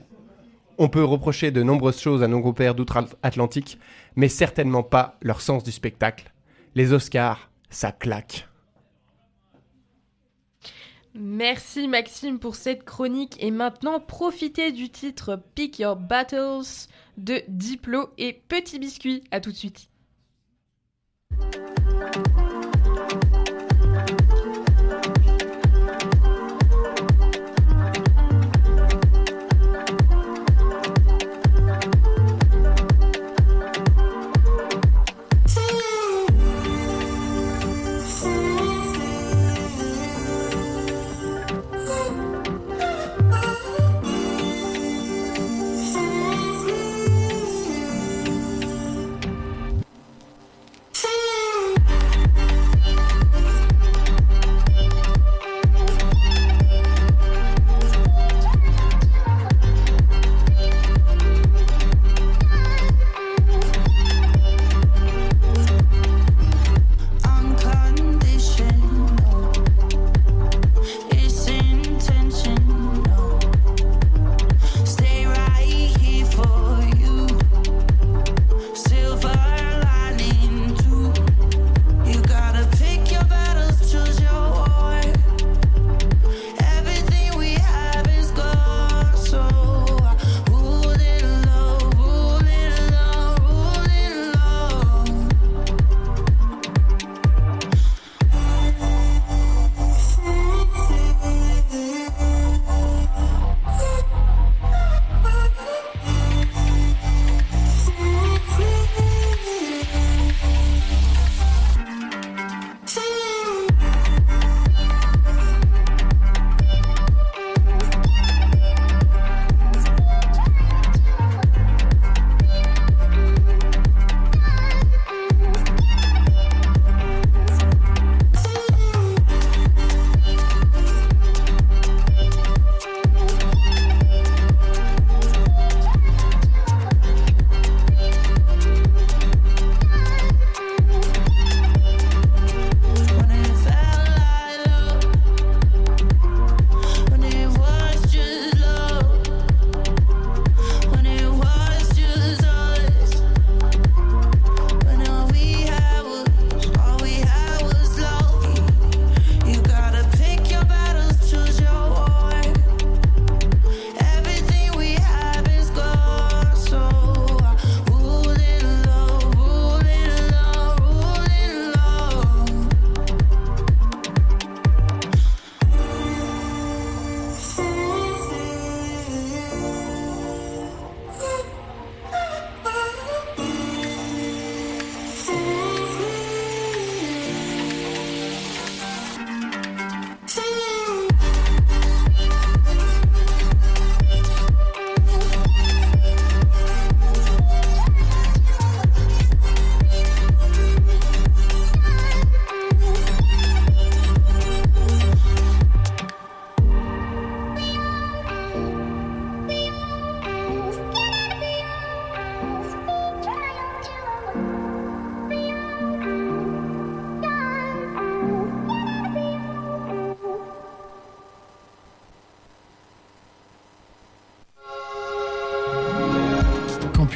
Speaker 15: On peut reprocher de nombreuses choses à nos compères d'outre-Atlantique, mais certainement pas leur sens du spectacle. Les Oscars, ça claque.
Speaker 1: Merci Maxime pour cette chronique et maintenant profitez du titre Pick Your Battles de Diplo et Petit Biscuit. À tout de suite.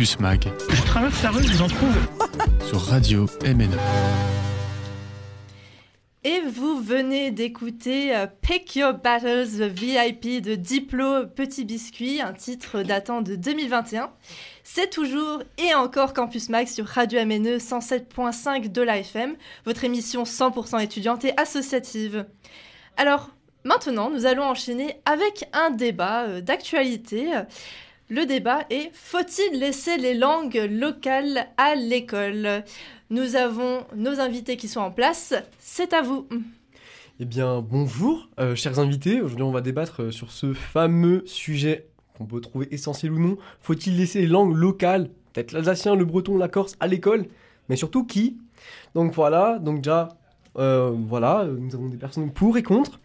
Speaker 5: Campus Mag
Speaker 14: Je traverse la rue, je vous en trouve.
Speaker 5: sur Radio MNE.
Speaker 6: Et vous venez d'écouter euh, Pick Your Battles the VIP de Diplo Petit Biscuit, un titre datant de 2021. C'est toujours et encore Campus Max sur Radio MNE 107.5 de l'AFM, votre émission 100% étudiante et associative. Alors, maintenant, nous allons enchaîner avec un débat euh, d'actualité. Le débat est Faut-il laisser les langues locales à l'école? Nous avons nos invités qui sont en place. C'est à vous.
Speaker 16: Eh bien, bonjour, euh, chers invités. Aujourd'hui, on va débattre euh, sur ce fameux sujet qu'on peut trouver essentiel ou non. Faut-il laisser les langues locales, peut-être l'alsacien, le breton, la corse, à l'école? Mais surtout, qui? Donc voilà, donc déjà, euh, voilà, nous avons des personnes pour et contre.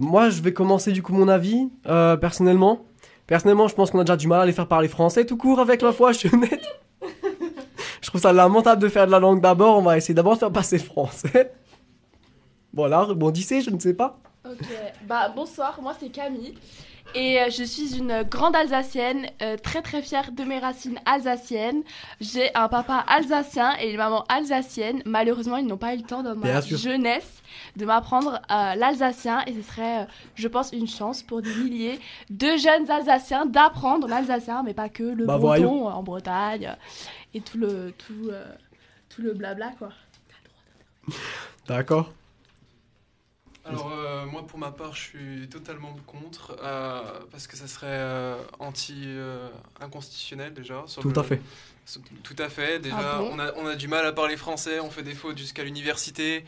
Speaker 16: Moi, je vais commencer du coup mon avis, personnellement. Personnellement, je pense qu'on a déjà du mal à les faire parler français tout court avec la foi, je suis honnête. je trouve ça lamentable de faire de la langue d'abord. On va essayer d'abord de faire passer français. Voilà, rebondissez, je ne sais pas.
Speaker 17: Ok, bah bonsoir, moi c'est Camille et euh, je suis une grande Alsacienne, euh, très très fière de mes racines alsaciennes. J'ai un papa alsacien et une maman alsacienne. Malheureusement, ils n'ont pas eu le temps dans ma jeunesse de m'apprendre euh, l'alsacien et ce serait, euh, je pense, une chance pour des milliers de jeunes Alsaciens d'apprendre l'alsacien, mais pas que le
Speaker 16: Bah,
Speaker 17: breton en Bretagne et tout le tout tout le blabla quoi.
Speaker 16: D'accord.
Speaker 18: Alors euh, moi pour ma part je suis totalement contre euh, parce que ça serait euh, anti euh, inconstitutionnel déjà. sur
Speaker 16: Tout
Speaker 18: le-
Speaker 16: à fait.
Speaker 18: sur- Tout à fait. Déjà
Speaker 17: Ah bon
Speaker 18: on, a, on a du mal à parler français, on fait des fautes jusqu'à l'université.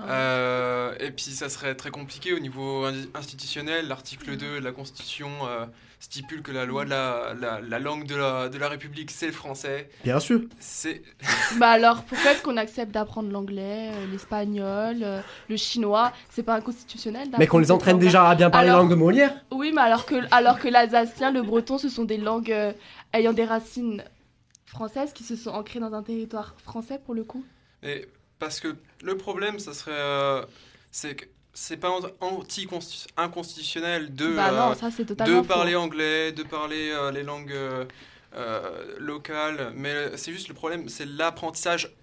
Speaker 17: Ah.
Speaker 18: Euh, et puis ça serait très compliqué au niveau in- institutionnel. L'article 2 de la Constitution euh, stipule que la loi de la, la, la langue de la, de la République c'est le français.
Speaker 16: Bien sûr.
Speaker 18: C'est
Speaker 17: Bah alors, pourquoi est-ce qu'on accepte d'apprendre l'anglais, l'espagnol, le chinois? C'est pas inconstitutionnel
Speaker 16: Mais qu'on les entraîne déjà à bien parler la langue de Molière.
Speaker 17: Oui, mais alors que, alors que l'alsacien, le breton, ce sont des langues euh, ayant des racines françaises qui se sont ancrées dans un territoire français pour le coup?
Speaker 18: Et parce que le problème, ça serait, euh, c'est que c'est pas anti-inconstitutionnel de,
Speaker 17: Bah non,
Speaker 18: euh,
Speaker 17: ça,
Speaker 18: de parler
Speaker 17: faux.
Speaker 18: anglais, de parler euh, les langues euh, locales, mais c'est juste le problème, c'est l'apprentissage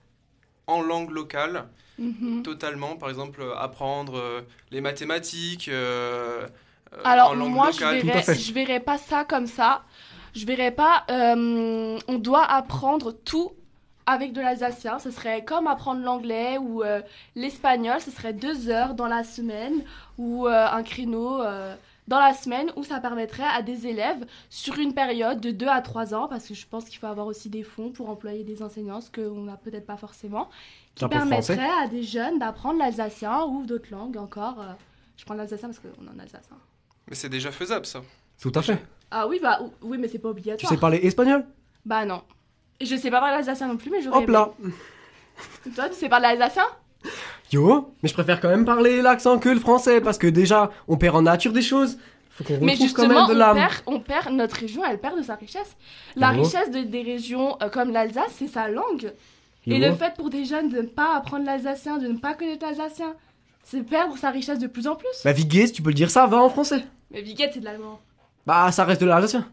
Speaker 18: en langue locale,
Speaker 17: Mhm.
Speaker 18: totalement. Par exemple, euh, apprendre euh, les mathématiques euh,
Speaker 17: Alors
Speaker 18: en langue
Speaker 17: moi, je
Speaker 18: locale.
Speaker 17: verrais, je verrais pas ça comme ça. Je verrais pas. euh, on doit apprendre tout avec de l'alsacien. Ce serait comme apprendre l'anglais ou euh, l'espagnol. Ce serait deux heures dans la semaine ou euh, un créneau euh, dans la semaine où ça permettrait à des élèves sur une période de 2 à 3 ans, parce que je pense qu'il faut avoir aussi des fonds pour employer des enseignants, ce qu'on n'a peut-être pas forcément, qui
Speaker 16: français?
Speaker 17: permettrait à des jeunes d'apprendre l'alsacien ou d'autres langues encore. euh, je prends l'alsacien parce qu'on est en Alsace. hein.
Speaker 18: Mais c'est déjà faisable, ça.
Speaker 16: Tout à fait.
Speaker 17: Ah oui, bah ou- oui, mais c'est pas
Speaker 16: Tu
Speaker 17: obligatoire.
Speaker 16: sais parler espagnol?
Speaker 17: Bah non. Je sais pas parler alsacien non plus, mais j'aurais
Speaker 16: Hop là.
Speaker 17: aimé. Toi, tu sais parler alsacien?
Speaker 16: Yo, mais je préfère quand même parler l'accent que le français parce que déjà, on perd en nature des choses. Faut qu'on
Speaker 17: Mais
Speaker 16: retrouve quand
Speaker 17: justement,
Speaker 16: même de
Speaker 17: on perd, on perd, notre région, elle perd de sa richesse. La
Speaker 16: Yo.
Speaker 17: richesse de- des régions euh, comme l'Alsace, c'est sa langue. Et le fait pour des jeunes de ne pas apprendre l'alsacien, de ne pas connaître l'alsacien, c'est perdre sa richesse de plus en plus.
Speaker 16: Bah Vigues, tu peux le dire ça, va en français.
Speaker 17: Mais Viguette, c'est de l'allemand.
Speaker 16: Bah ça reste de l'alsacien.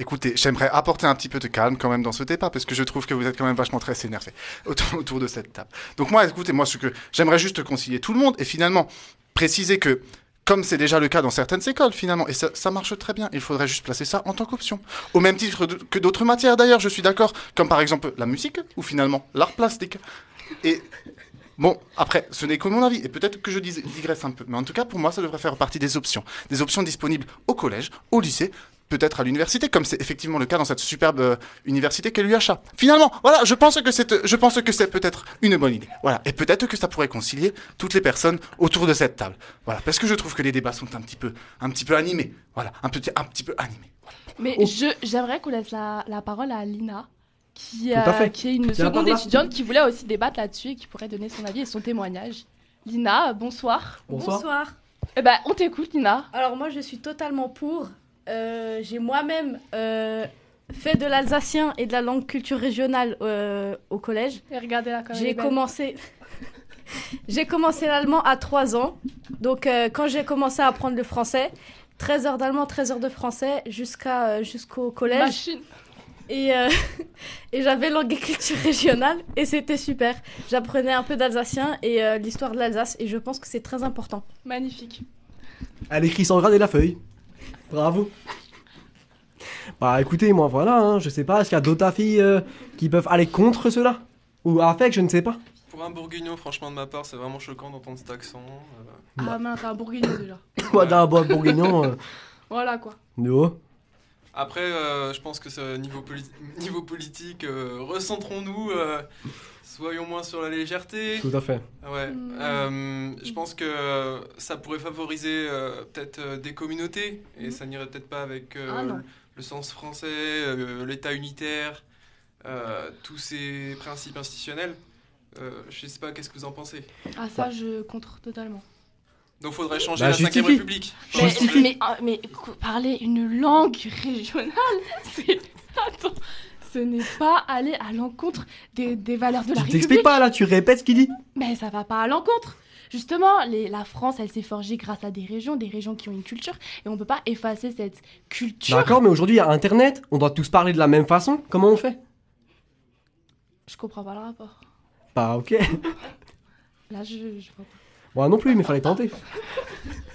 Speaker 9: Écoutez, j'aimerais apporter un petit peu de calme quand même dans ce débat parce que je trouve que vous êtes quand même vachement très énervé autour, de cette table. Donc moi, écoutez, moi ce que j'aimerais juste concilier tout le monde et finalement préciser que comme c'est déjà le cas dans certaines écoles finalement, et ça, ça marche très bien, il faudrait juste placer ça en tant qu'option. Au même titre que d'autres matières d'ailleurs, je suis d'accord, comme par exemple la musique ou finalement l'art plastique. Et Bon, après, ce n'est que mon avis, et peut-être que je digresse un peu, mais en tout cas, pour moi, ça devrait faire partie des options. Des options disponibles au collège, au lycée, peut-être à l'université, comme c'est effectivement le cas dans cette superbe euh, université qu'est l'UHA. Finalement, voilà, je pense que c'est, je pense que c'est peut-être une bonne idée. Voilà, et peut-être que ça pourrait concilier toutes les personnes autour de cette table. Voilà, parce que je trouve que les débats sont un petit peu, un petit peu animés. Voilà, un petit, un petit peu animés.
Speaker 17: Mais
Speaker 16: Oh.
Speaker 17: je, j'aimerais qu'on laisse la, la parole à Lina, qui, euh, qui est une seconde étudiante qui voulait aussi débattre là-dessus et qui pourrait donner son avis et son témoignage. Lina, bonsoir.
Speaker 19: Bonsoir.
Speaker 17: Eh ben, on t'écoute, Lina.
Speaker 19: Alors moi, je suis totalement pour. Euh, J'ai moi-même euh, fait de l'alsacien et de la langue culture régionale euh, au collège.
Speaker 17: Et regardez là,
Speaker 19: J'ai commencé. j'ai commencé l'allemand à 3 ans. Donc euh, quand j'ai commencé à apprendre le français, 13 heures d'allemand, 13 heures de français jusqu'à euh, jusqu'au collège.
Speaker 17: Machine.
Speaker 19: Et, euh, et j'avais langue et culture régionale et c'était super. J'apprenais un peu d'alsacien et euh, l'histoire de l'Alsace et je pense que c'est très important.
Speaker 17: Magnifique.
Speaker 16: Elle écrit sans grade et la feuille. Bravo. Bah écoutez, moi voilà, hein, je sais pas, est-ce qu'il y a d'autres filles euh, qui peuvent aller contre cela? Ou avec, je ne sais pas.
Speaker 18: Pour un bourguignon, franchement, de ma part, c'est vraiment choquant d'entendre cet accent. euh.
Speaker 17: Ah mince, un bourguignon déjà.
Speaker 16: Moi d'un bois bourguignon. euh,
Speaker 17: Voilà quoi.
Speaker 16: no.
Speaker 18: Après, euh, je pense que ce niveau, poli- niveau politique, euh, recentrons-nous, euh, soyons moins sur la légèreté.
Speaker 16: Tout à fait.
Speaker 18: Ouais.
Speaker 17: Hmm.
Speaker 18: euh, je pense que ça pourrait favoriser euh, peut-être euh, des communautés et ça n'irait peut-être pas avec euh,
Speaker 17: Ah,
Speaker 18: le sens français, euh, l'État unitaire, euh, tous ces principes institutionnels. Euh, je sais pas, qu'est-ce que vous en pensez?
Speaker 17: Ah ça, je contre totalement.
Speaker 18: Donc faudrait changer
Speaker 16: Bah,
Speaker 18: la 5
Speaker 16: justifie.
Speaker 18: République.
Speaker 17: Mais, ah, mais parler une langue régionale, c'est... Attends, ce n'est pas aller à l'encontre des, des valeurs de la
Speaker 16: Je
Speaker 17: République.
Speaker 16: t'explique pas là, tu répètes ce qu'il dit.
Speaker 17: Mais ça va pas à l'encontre. Justement, les- la France, elle s'est forgée grâce à des régions, des régions qui ont une culture, et on peut pas effacer cette culture.
Speaker 16: D'accord, mais aujourd'hui il y a internet, on doit tous parler de la même façon. Comment on fait?
Speaker 17: Je comprends pas le rapport.
Speaker 16: Bah ok.
Speaker 17: Là, je, je vois pas.
Speaker 16: Moi non plus, mais fallait tenter.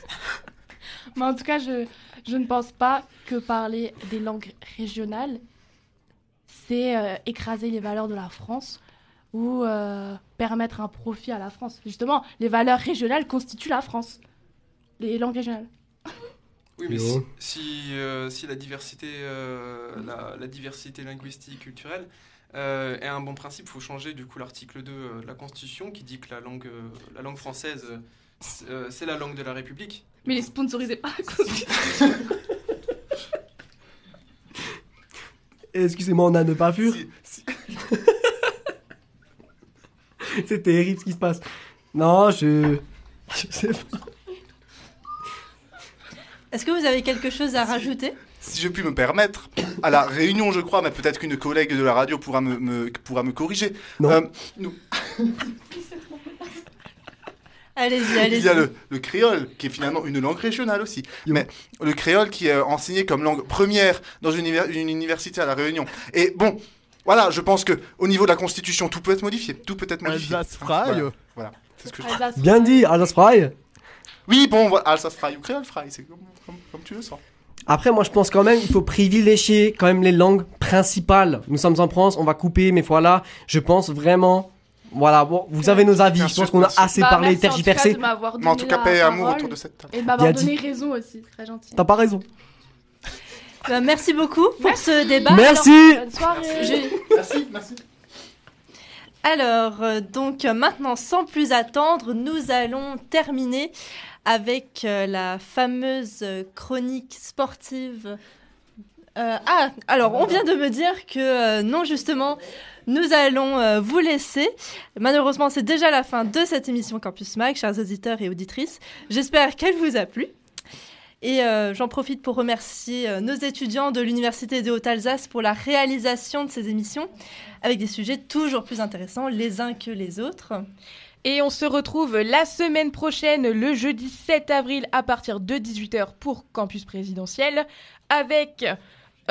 Speaker 17: Mais en tout cas, je, je ne pense pas que parler des langues régionales, c'est euh, écraser les valeurs de la France ou euh, permettre un profit à la France. Justement, les valeurs régionales constituent la France. Les langues régionales.
Speaker 18: Oui, mais si, si, euh, si la, diversité, euh, la, la diversité linguistique, culturelle euh, est un bon principe, il faut changer du coup l'article 2 euh, de la Constitution qui dit que la langue, euh, la langue française, c'est la langue de la République.
Speaker 17: Mais les la Constitution.
Speaker 16: Excusez-moi, on a ne pas vu. C'est terrible ce qui se passe. Non, je. Je sais pas.
Speaker 6: Est-ce que vous avez quelque chose à rajouter?
Speaker 9: Si je puis me permettre, à la réunion, je crois, mais peut-être qu'une collègue de la radio pourra me, me- pourra me corriger.
Speaker 16: Non.
Speaker 9: Euh, nous-
Speaker 6: Allez-y, allez-y.
Speaker 9: il y a le, le créole, qui est finalement une langue régionale aussi. Mais le créole qui est enseigné comme langue première dans une, univers- une université à La Réunion. Et bon, voilà, je pense que au niveau de la Constitution, tout peut être modifié. Tout peut être modifié.
Speaker 15: Alsace Fry.
Speaker 9: Voilà, voilà. c'est ce que je
Speaker 16: Bien dit, Alsace Fry.
Speaker 9: Oui, bon, voilà, Alsace Fry ou créole Fry, c'est comme, comme- comme tu le sens.
Speaker 16: Après, moi, je pense quand même, il faut privilégier quand même les langues principales. Nous sommes en France, on va couper, mais voilà, je pense vraiment. Voilà, bon, vous avez nos avis. Je pense qu'on a assez
Speaker 17: Bah,
Speaker 16: parlé,
Speaker 17: merci en tout cas
Speaker 16: tergiversé.
Speaker 9: Mais en tout cas, paix et amour autour de cette table.
Speaker 17: Et m'avoir
Speaker 16: Bien
Speaker 17: donné
Speaker 16: dit.
Speaker 17: raison aussi, c'est très gentil.
Speaker 16: T'as pas raison.
Speaker 6: Bah, merci beaucoup pour ce débat.
Speaker 16: Merci.
Speaker 17: Bonne soirée.
Speaker 6: Je-
Speaker 9: Merci, merci.
Speaker 6: Alors, euh, donc euh, maintenant, sans plus attendre, nous allons terminer avec euh, la fameuse euh, chronique sportive. Euh, ah, alors, on vient de me dire que non, justement, nous allons vous laisser. Malheureusement, c'est déjà la fin de cette émission Campus Mag, chers auditeurs et auditrices. J'espère qu'elle vous a plu. Et j'en profite pour remercier nos étudiants de l'Université de Haute-Alsace pour la réalisation de ces émissions avec des sujets toujours plus intéressants les uns que les autres.
Speaker 1: Et on se retrouve la semaine prochaine, le jeudi 7 avril, à partir de 18h pour Campus Présidentiel, avec...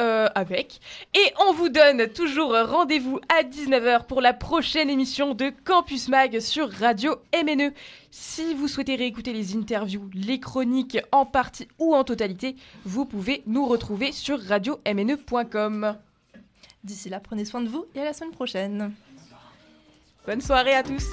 Speaker 1: euh, avec. Et on vous donne toujours rendez-vous à 19h pour la prochaine émission de Campus Mag sur Radio MNE. Si vous souhaitez réécouter les interviews, les chroniques en partie ou en totalité, vous pouvez nous retrouver sur radiomne.com.
Speaker 6: D'ici là, prenez soin de vous et à la semaine prochaine.
Speaker 1: Bonne soirée à tous